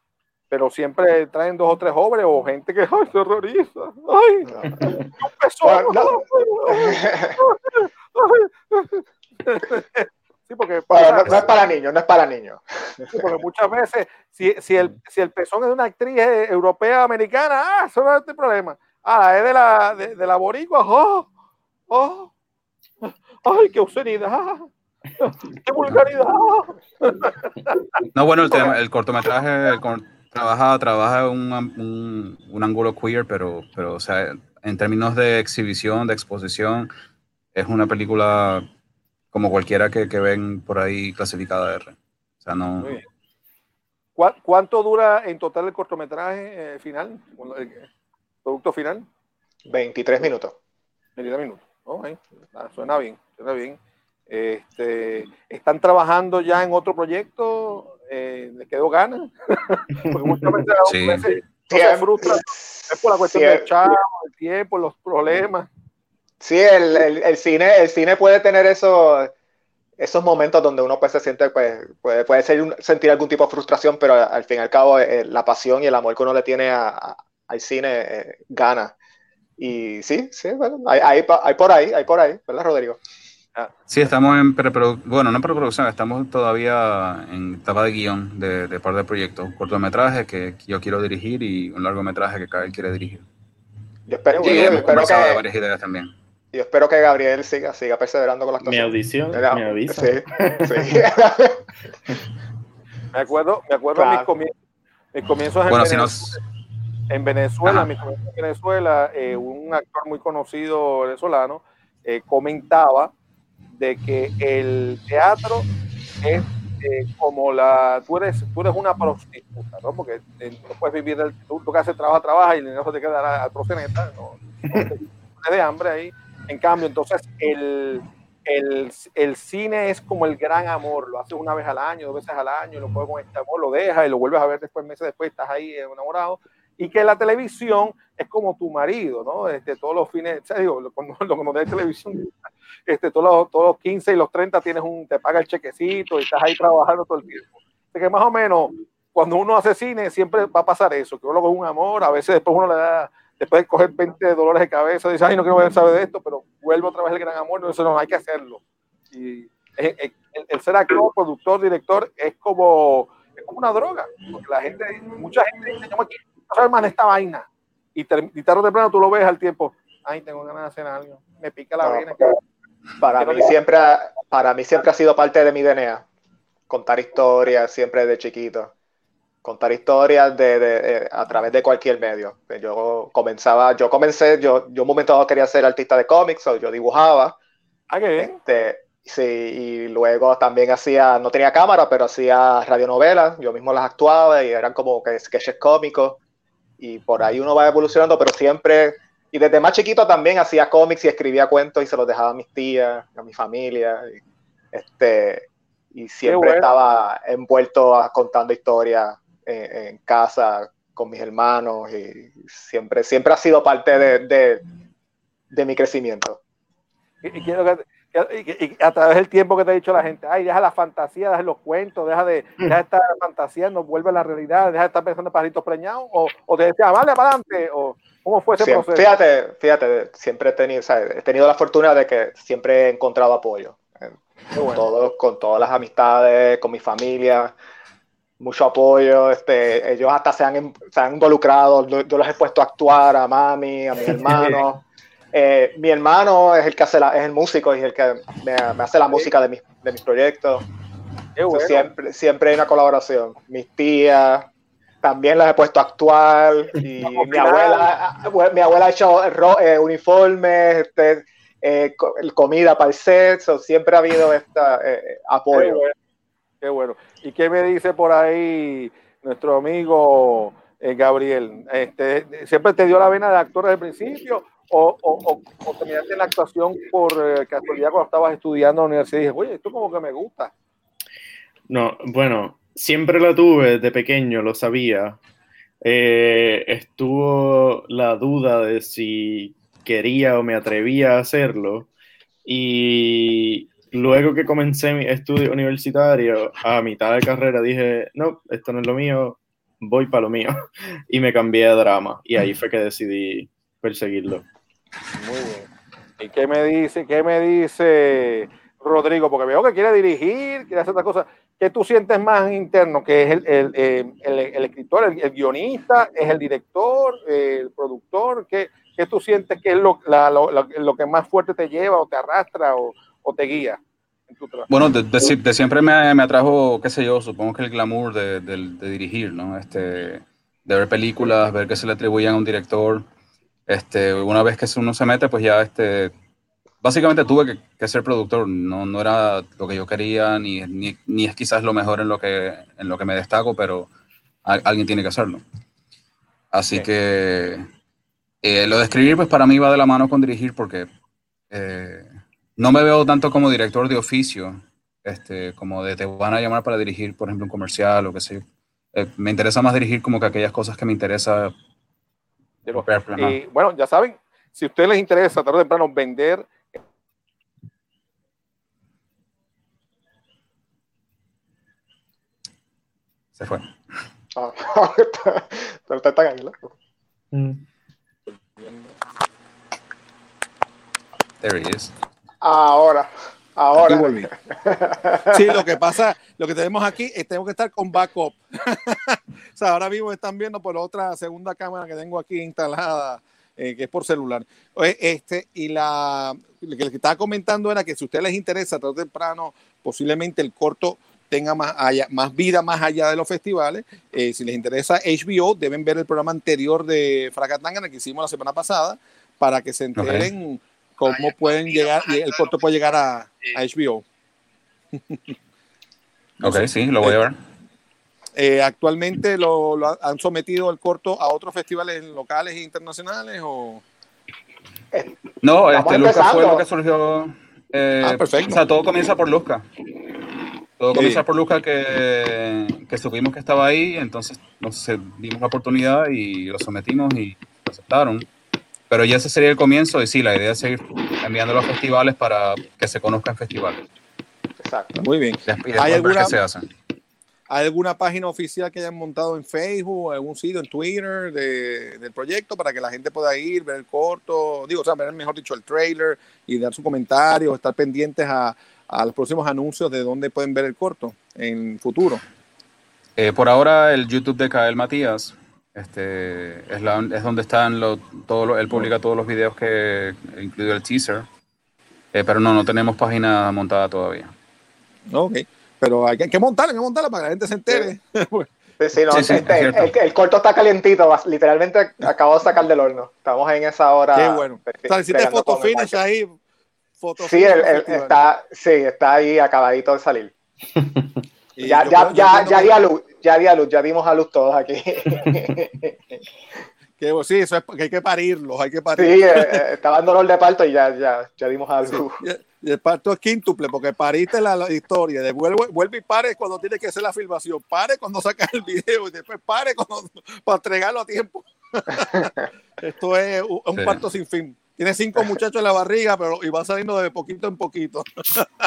pero siempre traen dos o tres jóvenes o gente que ay, terroriza. Ay, un pezón. <laughs> Sí, porque no, no es para niños, no es para niños. Sí, porque muchas veces, si, si, el, si el pezón es de una actriz eh, europea americana, ah, eso no es el problema. Ah, es de la, de, de la boricua, oh, oh, ay, qué obscenidad, <laughs> qué vulgaridad. <laughs> No, bueno, el, tema, el cortometraje el cor- trabaja, trabaja un, un, un ángulo queer, pero, pero, o sea, en términos de exhibición, de exposición, es una película como cualquiera que, que ven por ahí clasificada R. O sea, no. Muy bien. ¿Cuá- ¿Cuánto dura en total el cortometraje eh, final? El producto final, 23 minutos. 30 minutos. Ah, suena bien, suena bien. Este, ¿Están trabajando ya en otro proyecto? Eh, ¿Les quedó ganas? <laughs> Porque muchas veces, Sí. a veces no se frustran, es por la cuestión Sí, del chavo, el tiempo, los problemas. Sí, el, el- el cine, el cine puede tener esos, esos momentos donde uno pues, se siente, pues, puede, puede ser un- sentir algún tipo de frustración, pero al fin y al cabo eh, la pasión y el amor que uno le tiene a- a- al cine eh, gana. Y sí, sí, bueno, hay, hay por ahí, hay por ahí, ¿verdad, Rodrigo? Sí, estamos en preproducción, bueno, no en preproducción, estamos todavía en etapa de guion de, de par de proyectos. Un cortometraje que yo quiero dirigir y un largometraje que Kyle quiere dirigir. Yo espero, yo de que, varias ideas también. yo espero que Gabriel siga, siga perseverando con la Mi actuación. audición, ¿Verdad? me avisa. Sí, sí. <laughs> Me acuerdo, me acuerdo mis, Claro. mis comienzos en Bueno, si Venezuela. nos. en Venezuela, Ajá. mis comienzos en Venezuela, eh, un actor muy conocido venezolano eh, comentaba de que el teatro es eh, como la, tú eres, tú eres una prostituta, ¿no? Porque eh, no puedes vivir, del, tú, tú que haces trabaja, trabaja y el dinero se te queda a proceneta, ¿no? No te- mueres de hambre ahí. En cambio, entonces, el, el, el cine es como el gran amor, lo haces una vez al año, dos veces al año, lo puedes con este amor, lo dejas y lo vuelves a ver después, meses después, estás ahí enamorado. Y que la televisión es como tu marido, ¿no? Este, todos los fines, o sea, digo, cuando, <laughs> nos da de televisión, este, todos, los, todos los 15 y los 30 tienes un, te paga el chequecito y estás ahí trabajando todo el tiempo. Así que más o menos, cuando uno hace cine, siempre va a pasar eso, que uno con un amor, a veces después uno le da, después de coger 20 dolores de cabeza, dice, ay, no quiero saber de esto, pero vuelve otra vez el gran amor, no, eso no, hay que hacerlo. Y el, el- el ser actor, productor, director, es como, es como una droga, porque la gente, mucha gente dice, yo me quiero saber más de esta vaina, y, y tarde o temprano tú lo ves al tiempo, ay, tengo ganas de hacer algo, me pica la No, vena. Para mí siempre, ha- para mí siempre ha sido parte de mi DNA. Contar historias siempre de chiquito. Contar historias de, de- eh, a través de cualquier medio. Yo comenzaba, yo comencé, yo, yo un momento dado quería ser artista de cómics, o yo dibujaba. Ah, qué bien. Este, sí, y luego también hacía, no tenía cámara, pero hacía radionovelas, yo mismo las actuaba y eran como que sketches cómicos. Y por ahí uno va evolucionando, pero siempre, y desde más chiquito también hacía cómics y escribía cuentos y se los dejaba a mis tías, a mi familia. Y, este, y siempre bueno. estaba envuelto a- contando historias en, en casa con mis hermanos y siempre, siempre ha sido parte de, de, de mi crecimiento. Y, y quiero que, y a través del tiempo que te ha dicho la gente, ay, deja la fantasía, deja los cuentos, deja de, deja de estar fantaseando, vuelve a la realidad, deja de estar pensando en pajaritos preñados, o, o te decía, vale, para adelante, o cómo fue ese Siempre- proceso. fíjate, fíjate, siempre he tenido, sea, he tenido la fortuna de que siempre he encontrado apoyo. bueno. todo- con todas las amistades, con mi familia, mucho apoyo. Este, ellos hasta se han, in- se han involucrado, yo, los he puesto a actuar a mami, a mis <laughs> hermanos. Eh, mi hermano es el que hace la, es el músico y el que me, me hace la música de mis, de mis proyectos. Qué siempre, siempre hay una colaboración. Mis tías también las he puesto a actuar y mi abuela, mi abuela ha hecho ro- eh, uniformes, este, eh, co- comida para el set, so, siempre ha habido este apoyo. bueno. Qué bueno. ¿Y qué me dice por ahí nuestro amigo eh, Gabriel? Este, ¿Siempre te dio la vena de actor desde el principio? ¿O, o, o, o terminaste en la actuación por eh, casualidad cuando estabas estudiando en la universidad y dije, oye, esto como que me gusta? No, bueno, siempre la tuve de pequeño, lo sabía. Eh, estuvo la duda de si quería o me atrevía a hacerlo. Y luego que comencé mi estudio universitario, a mitad de carrera dije, no, esto no es lo mío, voy para lo mío. <laughs> Y me cambié a drama. Y ahí fue que decidí perseguirlo. Muy bien. ¿Y qué me dice, qué me dice Rodrigo? Porque veo que quiere dirigir, quiere hacer otras cosas. ¿Qué tú sientes más interno? ¿Que es el, el, eh, el, el escritor, el, guionista, es el director, el productor? ¿Qué, qué tú sientes que es lo, la, lo, lo, que más fuerte te lleva o te arrastra o, o te guía? en tu trabajo? Bueno, de, de, siempre me, me, atrajo, qué sé yo, supongo que el glamour de, de, dirigir, ¿no? Este, de ver películas, ver que se le atribuyen a un director. Este, una vez que uno se mete, pues ya este, básicamente tuve que, que, ser productor, no, no era lo que yo quería, ni, ni, ni, es quizás lo mejor en lo que, en lo que me destaco, pero a, alguien tiene que hacerlo. Así sí. que eh, lo de escribir, pues para mí va de la mano con dirigir, porque eh, no me veo tanto como director de oficio, este, como de te van a llamar para dirigir, por ejemplo, un comercial o qué sé yo. Eh, me interesa más dirigir como que aquellas cosas que me interesa. Y bueno, ya saben, si a ustedes les interesa tarde o temprano vender Se fue. Ah, <laughs> pero está tan ahí, mm. There he is. Ahora, ahora. <laughs> Sí, lo que pasa, lo que tenemos aquí es tengo que estar con backup. <laughs> o sea, ahora mismo están viendo por otra segunda cámara que tengo aquí instalada, eh, que es por celular. Este, y la, lo que les estaba comentando era que si a ustedes les interesa, tarde o temprano, posiblemente el corto tenga más, allá, más vida más allá de los festivales. Eh, si les interesa HBO, deben ver el programa anterior de Fracatangana que hicimos la semana pasada para que se enteren okay. cómo pueden llegar, y el corto puede llegar a, a HBO. ok, sí, lo voy a ver. Eh, ¿Actualmente lo, lo, han sometido el corto a otros festivales locales e internacionales? O... No, este, Luzca fue lo que surgió. Eh, ah, perfecto. O sea, todo comienza por Luzca. Todo comienza sí. por Lucas que, que, supimos que estaba ahí, entonces nos dimos la oportunidad y lo sometimos y lo aceptaron. Pero ya ese sería el comienzo y sí, la idea es seguir enviando los festivales para que se conozcan festivales. Exacto. Muy bien. Y ¿Hay alguna, se hacen. ¿Hay alguna página oficial que hayan montado en Facebook, algún sitio en Twitter de, del proyecto para que la gente pueda ir, ver el corto, digo, o sea, ver mejor dicho el trailer y dar su comentario, estar pendientes a, a los próximos anuncios de dónde pueden ver el corto en futuro? Eh, por ahora el YouTube de Kael Matías este, es, la, es donde están lo, todo lo, él publica todos los videos que incluido el teaser, eh, pero no, no tenemos página montada todavía. Ok, pero hay que, hay que montarla, hay que montarla para que la gente se entere. Sí. <laughs> Sí, no, sí, sí, este, el, el, corto está calientito, literalmente acabo de sacar del horno. Estamos en esa hora. Qué bueno. O sea, hiciste foto finish ahí, Sí, el, el, está, sí, está ahí acabadito de salir. <laughs> ya, ya, ya, ya, di a luz, ya di a luz, ya dimos a luz todos aquí. <laughs> que, sí, eso es que hay que parirlos, hay que parirlos. Sí, eh, estaba en dolor de parto y ya, ya, ya dimos a luz. Sí, y el parto es quíntuple, porque pariste la, la historia, de vuelve, vuelve y pare cuando tiene que hacer la filmación, pare cuando sacas el video y después pare cuando, para entregarlo a tiempo. <laughs> Esto es un, un sí. parto sin fin. Tiene cinco muchachos en la barriga, pero y va saliendo de poquito en poquito.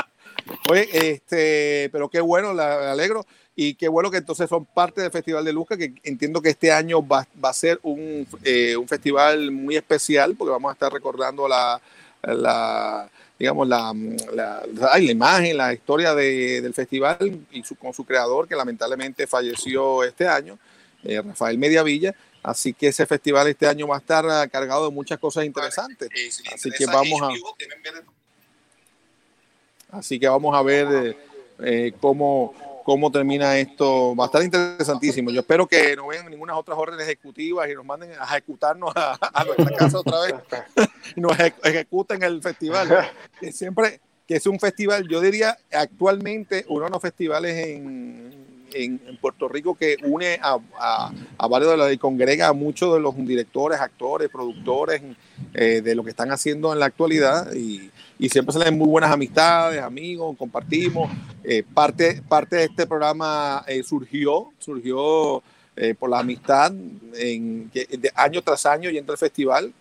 <laughs> Oye, este, pero qué bueno, la, la, alegro. Y qué bueno que entonces son parte del Festival de Luca, que entiendo que este año va, a ser un, eh, un, festival muy especial, porque vamos a estar recordando la, digamos, la, la, la, imagen, la historia de, del festival y con su creador, que lamentablemente falleció este año, eh, Rafael Mediavilla. Así que ese festival este año va a estar cargado de muchas cosas interesantes. Así que vamos a. Así que vamos a ver eh, cómo, cómo termina esto. Va a estar interesantísimo. Yo espero que no vean ninguna otras órdenes ejecutivas y nos manden a ejecutarnos a, a nuestra casa otra vez y <laughs> nos ejecuten el festival. Que siempre que es un festival, yo diría actualmente uno de los festivales en en, Puerto Rico que une a, a, a varios de los y congrega a muchos de los directores, actores, productores eh, de lo que están haciendo en la actualidad y, y siempre se leen muy buenas amistades, amigos, compartimos. Eh, parte, parte de este programa eh, surgió, surgió por la amistad en, de año tras año al festival.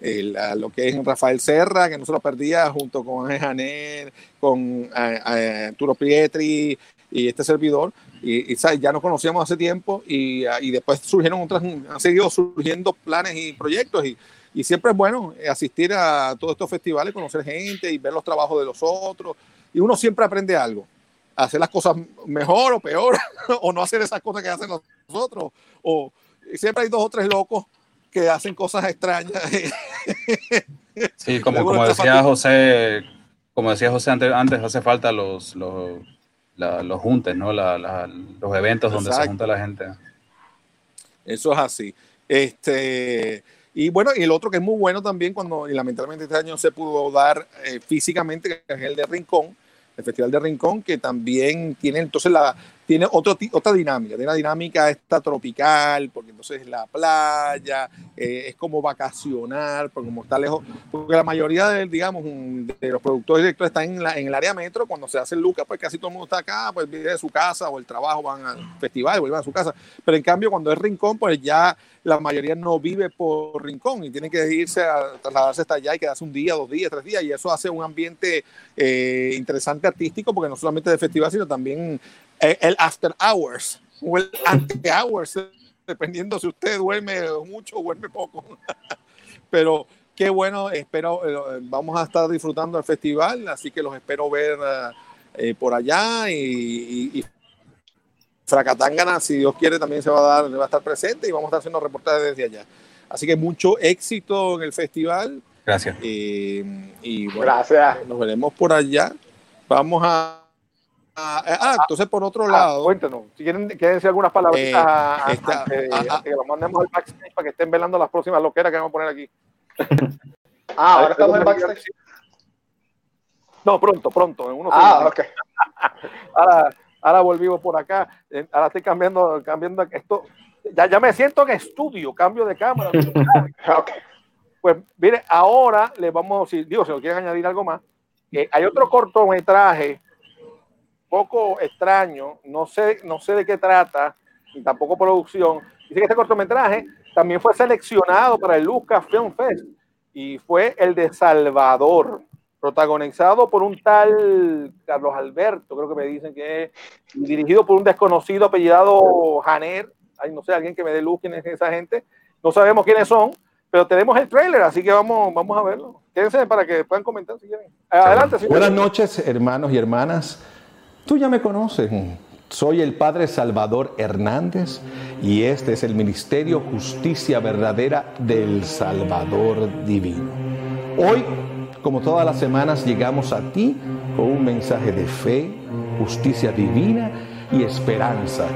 El, lo que es Rafael Serra, que nosotros perdía junto con Janet, con Arturo Pietri y este servidor, y, y, ¿sabes? ya nos conocíamos hace tiempo y, ah, y después surgieron otras, han seguido surgiendo planes y proyectos y, y siempre es bueno asistir a todos estos festivales, conocer gente y ver los trabajos de los otros y uno siempre aprende algo, hacer las cosas mejor o peor <laughs> o no hacer esas cosas que hacen los otros o siempre hay dos o tres locos que hacen cosas extrañas. Sí, como, <laughs> como decía José, como decía José antes, antes hace falta los, los, la, los juntes, ¿no? La, los eventos donde se junta la gente. Eso es así. Este, y bueno, y el otro que es muy bueno también, cuando y lamentablemente este año se pudo dar eh, físicamente, que es el de Rincón, el Festival de Rincón, que también tiene entonces la, tiene otro, otra dinámica, tiene una dinámica esta tropical, porque entonces la playa, eh, es como vacacionar, porque como está lejos, porque la mayoría de, digamos, de los productores directores están en, la, en el área metro, cuando se hace el Lucas, pues casi todo el mundo está acá, pues vive de su casa o el trabajo, van al festival, vuelven a su casa, pero en cambio cuando es Rincón, pues ya la mayoría no vive por Rincón y tienen que irse a trasladarse hasta allá y quedarse un día, dos días, tres días, y eso hace un ambiente eh, interesante artístico, porque no solamente de festival, sino también el after hours o el ante hours, dependiendo si usted duerme mucho o duerme poco. <laughs> Pero qué bueno, espero, eh, vamos a estar disfrutando el festival, así que los espero ver eh, por allá y, y, Fracatangana, si Dios quiere, también se va a dar, va a estar presente y vamos a estar haciendo reportajes desde allá. Así que mucho éxito en el festival. Gracias. y bueno, Gracias. Nos veremos por allá. Vamos a Ah, ah, entonces por otro lado. Ah, cuéntanos, si quieren, quieren decir algunas palabras Eh, a, esta- antes ah, ah. que los mandemos al backstage para que estén velando las próximas loqueras que vamos a poner aquí. <laughs> Ah, ahora estamos en backstage. No, pronto, pronto, en unos Ah, segundos. ok. <laughs> Ahora, ahora volvimos por acá. eh, Ahora estoy cambiando, cambiando esto. Ya, ya me siento en estudio, cambio de cámara. <laughs> Pues mire, ahora le vamos, si digo, si lo quieren añadir algo más, eh, hay otro cortometraje poco extraño, no sé, no sé de qué trata, ni tampoco producción. Dice que este cortometraje también fue seleccionado para el Lucas Film Fest y fue el de Salvador, protagonizado por un tal Carlos Alberto, creo que me dicen que es, y dirigido por un desconocido apellidado Janer, ay, no sé, alguien que me dé luz quién es esa gente, no sabemos quiénes son, pero tenemos el trailer, así que vamos, vamos a verlo. Quédense para que puedan comentar si quieren. Adelante, señor. Buenas noches, hermanos y hermanas. Tú ya me conoces. Soy el Padre Salvador Hernández y este es el Ministerio Justicia Verdadera del Salvador Divino. Hoy, como todas las semanas, llegamos a ti con un mensaje de fe, justicia divina y esperanza.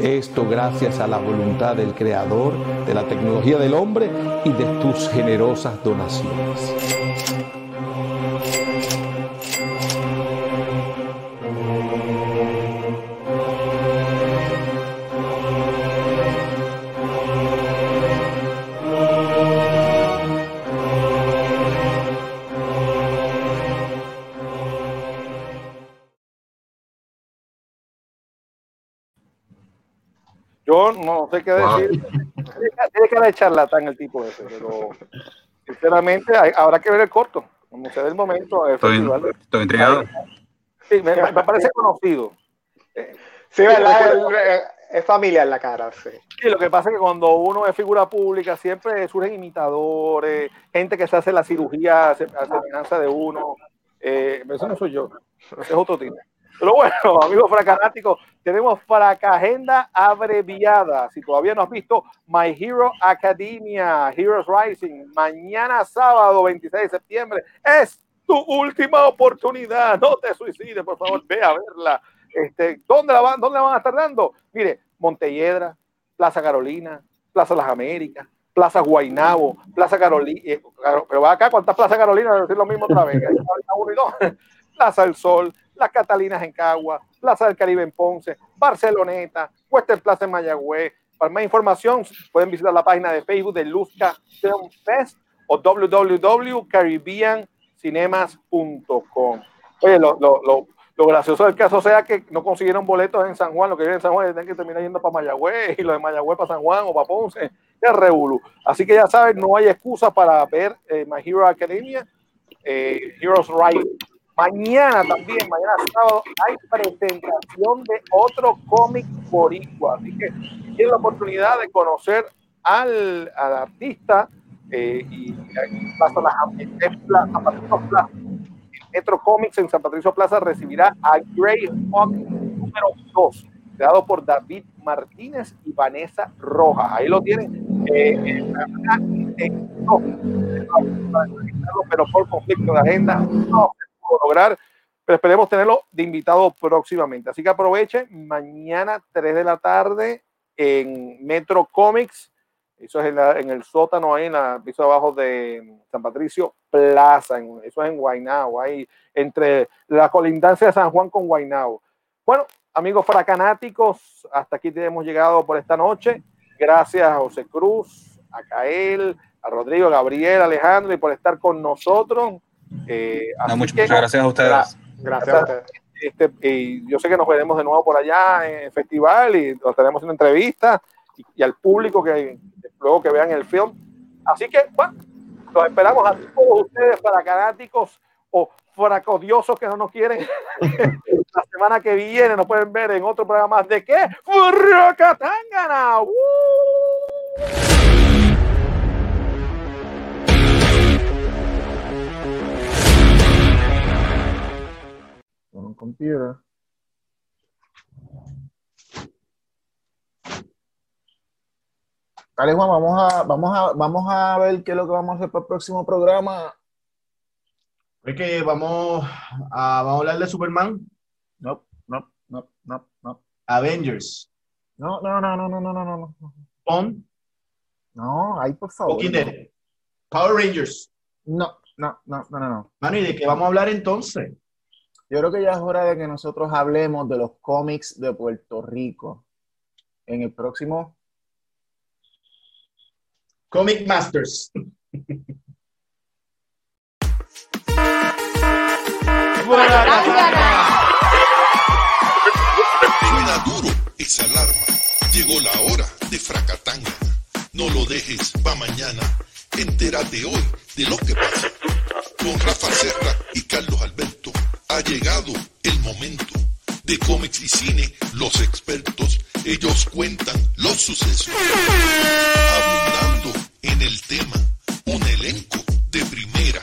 Esto gracias a la voluntad del Creador, de la tecnología del hombre y de tus generosas donaciones. Yo no sé qué Wow. decir. Tiene tiene cara de charlatán el tipo ese, pero sinceramente hay- habrá que ver el corto. Como se dé el momento. El Estoy, festival. estoy intrigado. Sí, me, me parece conocido. Sí, ¿verdad? Es, es familiar la cara, sí. Sí, lo que pasa es que cuando uno es figura pública siempre surgen imitadores, gente que se hace la cirugía a se- a semejanza de uno. Eh, eso no soy yo, es otro tipo. Pero bueno, <laughs> amigos fracanáticos, tenemos Fracagenda abreviada. Si todavía no has visto My Hero Academia, Heroes Rising, mañana sábado 26 de septiembre, es tu última oportunidad. No te suicides, por favor, ve a verla. Este, ¿dónde, la van, ¿Dónde la van a estar dando? Mire, Montelledra, Plaza Carolina, Plaza Las Américas, Plaza Guainabo, Plaza Carolina, pero va acá, ¿cuántas Plaza Carolina? Decir lo mismo otra vez. <laughs> Plaza del <laughs> Sol, Las Catalinas en Cagua, Plaza del Caribe en Ponce, Barceloneta, Western Plaza en Mayagüez. Para más información pueden visitar la página de Facebook de Luzca Film Fest o www.caribbeancinemas.com. Oye, lo, gracioso del caso sea que no consiguieron boletos en San Juan, lo que viven en San Juan tienen que terminar yendo para Mayagüez y los de Mayagüez para San Juan o para Ponce, es revolú. Así que ya saben, no hay excusa para ver eh, My Hero Academia, eh, Heroes Right Mañana también, mañana sábado, hay presentación de otro cómic boricua. Así que tienen la oportunidad de conocer al, al artista eh, y, y Plaza Plaza, San Patricio Plaza. Metro Comics en San Patricio Plaza recibirá a Grey Hawk número 2, creado por David Martínez y Vanessa Rojas. Ahí lo tienen. Eh, pero por conflicto de agenda no lograr, pero esperemos tenerlo de invitado próximamente. Así que aprovechen, mañana 3 de la tarde en Metro Comics eso es en, la- el sótano, ahí en el piso de abajo de San Patricio Plaza. en- eso es en Guaynabo, ahí entre la colindancia de San Juan con Guaynabo. Bueno, amigos fracanáticos, hasta aquí hemos llegado por esta noche. Gracias a José Cruz, a Cael, a Rodrigo, Gabriel, Alejandro y por estar con nosotros. Eh, No, muchas que- gracias a ustedes. Gracias a ustedes. este, y yo sé que nos veremos de nuevo por allá en el festival y nos estaremos haciendo entrevistas y, y al público que luego que vean el film. Así que, bueno, los esperamos a todos ustedes fracanáticos o fracodiosos que no nos quieren. <laughs> La semana que viene nos pueden ver en otro programa más de qué? ¡Fracatangana! ¡Uh! on computer. Dale, Juan, vamos a, vamos, a, vamos a ver qué es lo que vamos a hacer para el próximo programa. Es que vamos a, vamos a hablar de Superman. No, no, no, no, no. Avengers. No, no, no, no, no, no, no, no. Pon. No, ahí por favor. Power Rangers. No, no, no, no, no. Mano, ¿y de qué vamos a hablar entonces? Yo creo que ya es hora de que nosotros hablemos de los cómics de Puerto Rico. En el próximo. Comic Masters. Suena duro esa alarma. Llegó la hora de Fracatanga. No lo dejes pa' mañana. Entérate hoy de lo que pasa. Con Rafa Serra y Carlos Alberto ha llegado el momento. De cómics y cine, los expertos, ellos cuentan los sucesos. Abundando en el tema, un elenco de primera.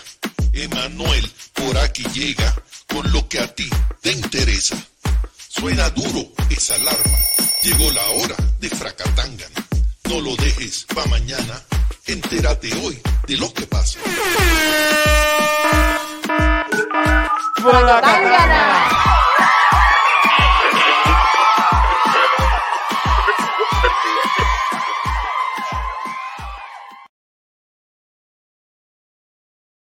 Emanuel por aquí llega con lo que a ti te interesa. Suena duro esa alarma. Llegó la hora de Fracatangana. No lo dejes pa' mañana. Entérate hoy de lo que pasa. 불안하다. 날려라. 아,